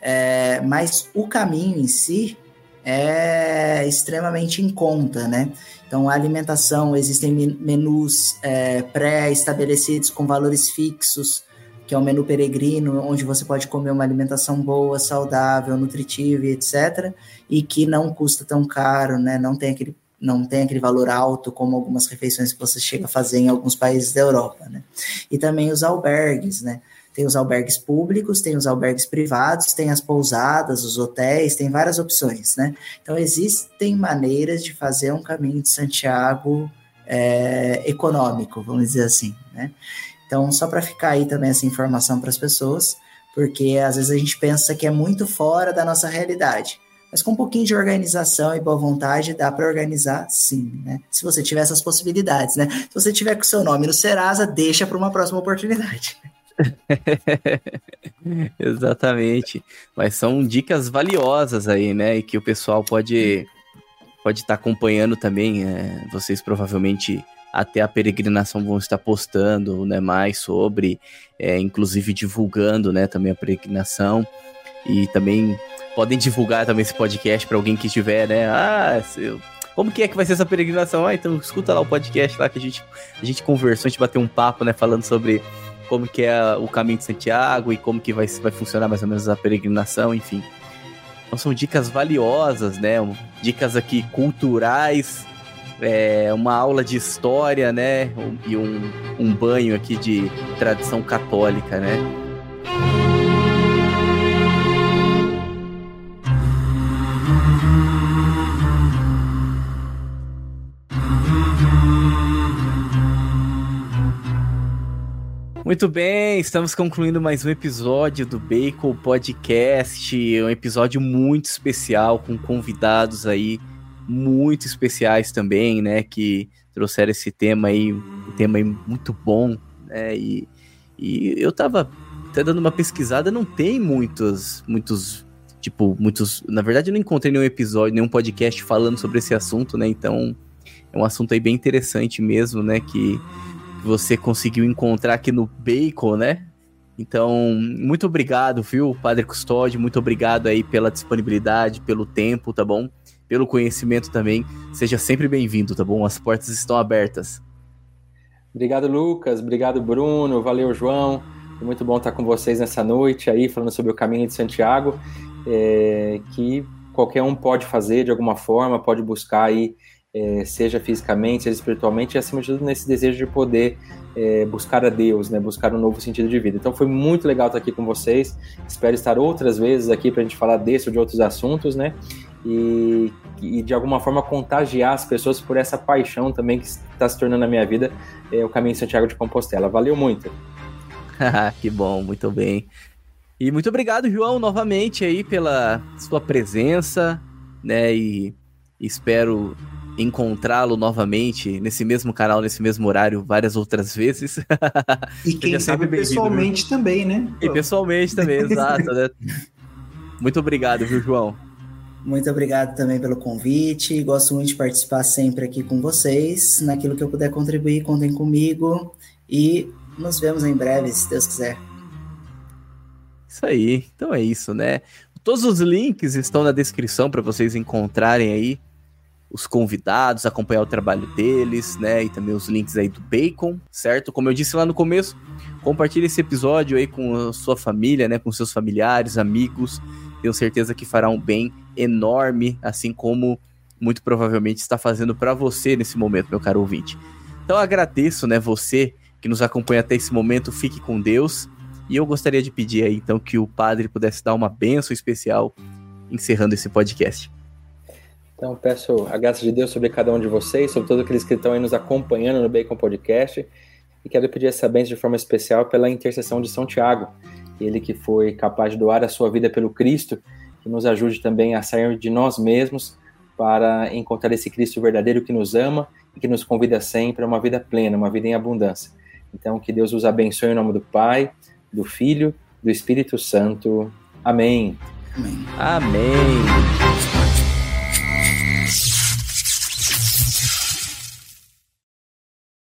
É, mas o caminho em si é extremamente em conta, né? Então, a alimentação, existem menus é, pré-estabelecidos com valores fixos, que é o menu peregrino, onde você pode comer uma alimentação boa, saudável, nutritiva e etc. E que não custa tão caro, né? Não tem aquele, não tem aquele valor alto como algumas refeições que você chega a fazer em alguns países da Europa, né? E também os albergues, né? Tem os albergues públicos, tem os albergues privados, tem as pousadas, os hotéis, tem várias opções, né? Então, existem maneiras de fazer um caminho de Santiago é, econômico, vamos dizer assim, né? Então, só para ficar aí também essa informação para as pessoas, porque às vezes a gente pensa que é muito fora da nossa realidade. Mas com um pouquinho de organização e boa vontade, dá para organizar sim, né? Se você tiver essas possibilidades, né? Se você tiver com o seu nome no Serasa, deixa para uma próxima oportunidade. Exatamente. Mas são dicas valiosas aí, né? E que o pessoal pode pode estar tá acompanhando também. É, vocês provavelmente até a peregrinação vão estar postando né, mais sobre, é, inclusive divulgando né, também a peregrinação. E também podem divulgar também esse podcast para alguém que estiver, né? Ah, eu, como que é que vai ser essa peregrinação? Ah, então escuta lá o podcast lá que a gente, a gente conversou, a gente bateu um papo, né? Falando sobre como que é o caminho de Santiago e como que vai, vai funcionar mais ou menos a peregrinação, enfim. Então são dicas valiosas, né? Dicas aqui culturais é, uma aula de história, né? E um, um banho aqui de tradição católica, né? Muito bem, estamos concluindo mais um episódio do Bacon Podcast, um episódio muito especial com convidados aí muito especiais também, né? Que trouxeram esse tema aí, um tema aí muito bom, né? E, e eu tava até dando uma pesquisada, não tem muitos, muitos, tipo, muitos. Na verdade, eu não encontrei nenhum episódio, nenhum podcast falando sobre esse assunto, né? Então, é um assunto aí bem interessante mesmo, né? Que você conseguiu encontrar aqui no Bacon, né? Então, muito obrigado, viu, Padre Custódio? Muito obrigado aí pela disponibilidade, pelo tempo, tá bom? Pelo conhecimento também. Seja sempre bem-vindo, tá bom? As portas estão abertas. Obrigado, Lucas. Obrigado, Bruno. Valeu, João. Foi muito bom estar com vocês nessa noite aí, falando sobre o caminho de Santiago, é, que qualquer um pode fazer de alguma forma, pode buscar aí, é, seja fisicamente, seja espiritualmente, e acima de tudo nesse desejo de poder é, buscar a Deus, né, buscar um novo sentido de vida. Então foi muito legal estar aqui com vocês. Espero estar outras vezes aqui para a gente falar desse ou de outros assuntos, né? E, e de alguma forma contagiar as pessoas por essa paixão também que está se tornando na minha vida é, o caminho de Santiago de Compostela. Valeu muito. que bom, muito bem. E muito obrigado, João, novamente aí pela sua presença, né? E espero encontrá-lo novamente nesse mesmo canal, nesse mesmo horário, várias outras vezes. E quem sabe pessoalmente também, né? E pessoalmente também, exato, né? Muito obrigado, viu, João? Muito obrigado também pelo convite. Gosto muito de participar sempre aqui com vocês. Naquilo que eu puder contribuir, contem comigo. E nos vemos em breve, se Deus quiser. Isso aí. Então é isso, né? Todos os links estão na descrição para vocês encontrarem aí os convidados, acompanhar o trabalho deles, né? E também os links aí do Bacon, certo? Como eu disse lá no começo, compartilhe esse episódio aí com a sua família, né? Com seus familiares, amigos. Tenho certeza que fará um bem enorme, assim como muito provavelmente está fazendo para você nesse momento, meu caro ouvinte. Então agradeço, né, você que nos acompanha até esse momento, fique com Deus. E eu gostaria de pedir aí então que o padre pudesse dar uma benção especial encerrando esse podcast. Então peço a graça de Deus sobre cada um de vocês, sobre todos aqueles que estão aí nos acompanhando no Bacon Podcast. E quero pedir essa bênção de forma especial pela intercessão de São Tiago, ele que foi capaz de doar a sua vida pelo Cristo que nos ajude também a sair de nós mesmos para encontrar esse Cristo verdadeiro que nos ama e que nos convida sempre a uma vida plena, uma vida em abundância. Então, que Deus os abençoe em nome do Pai, do Filho, do Espírito Santo. Amém. Amém. Amém.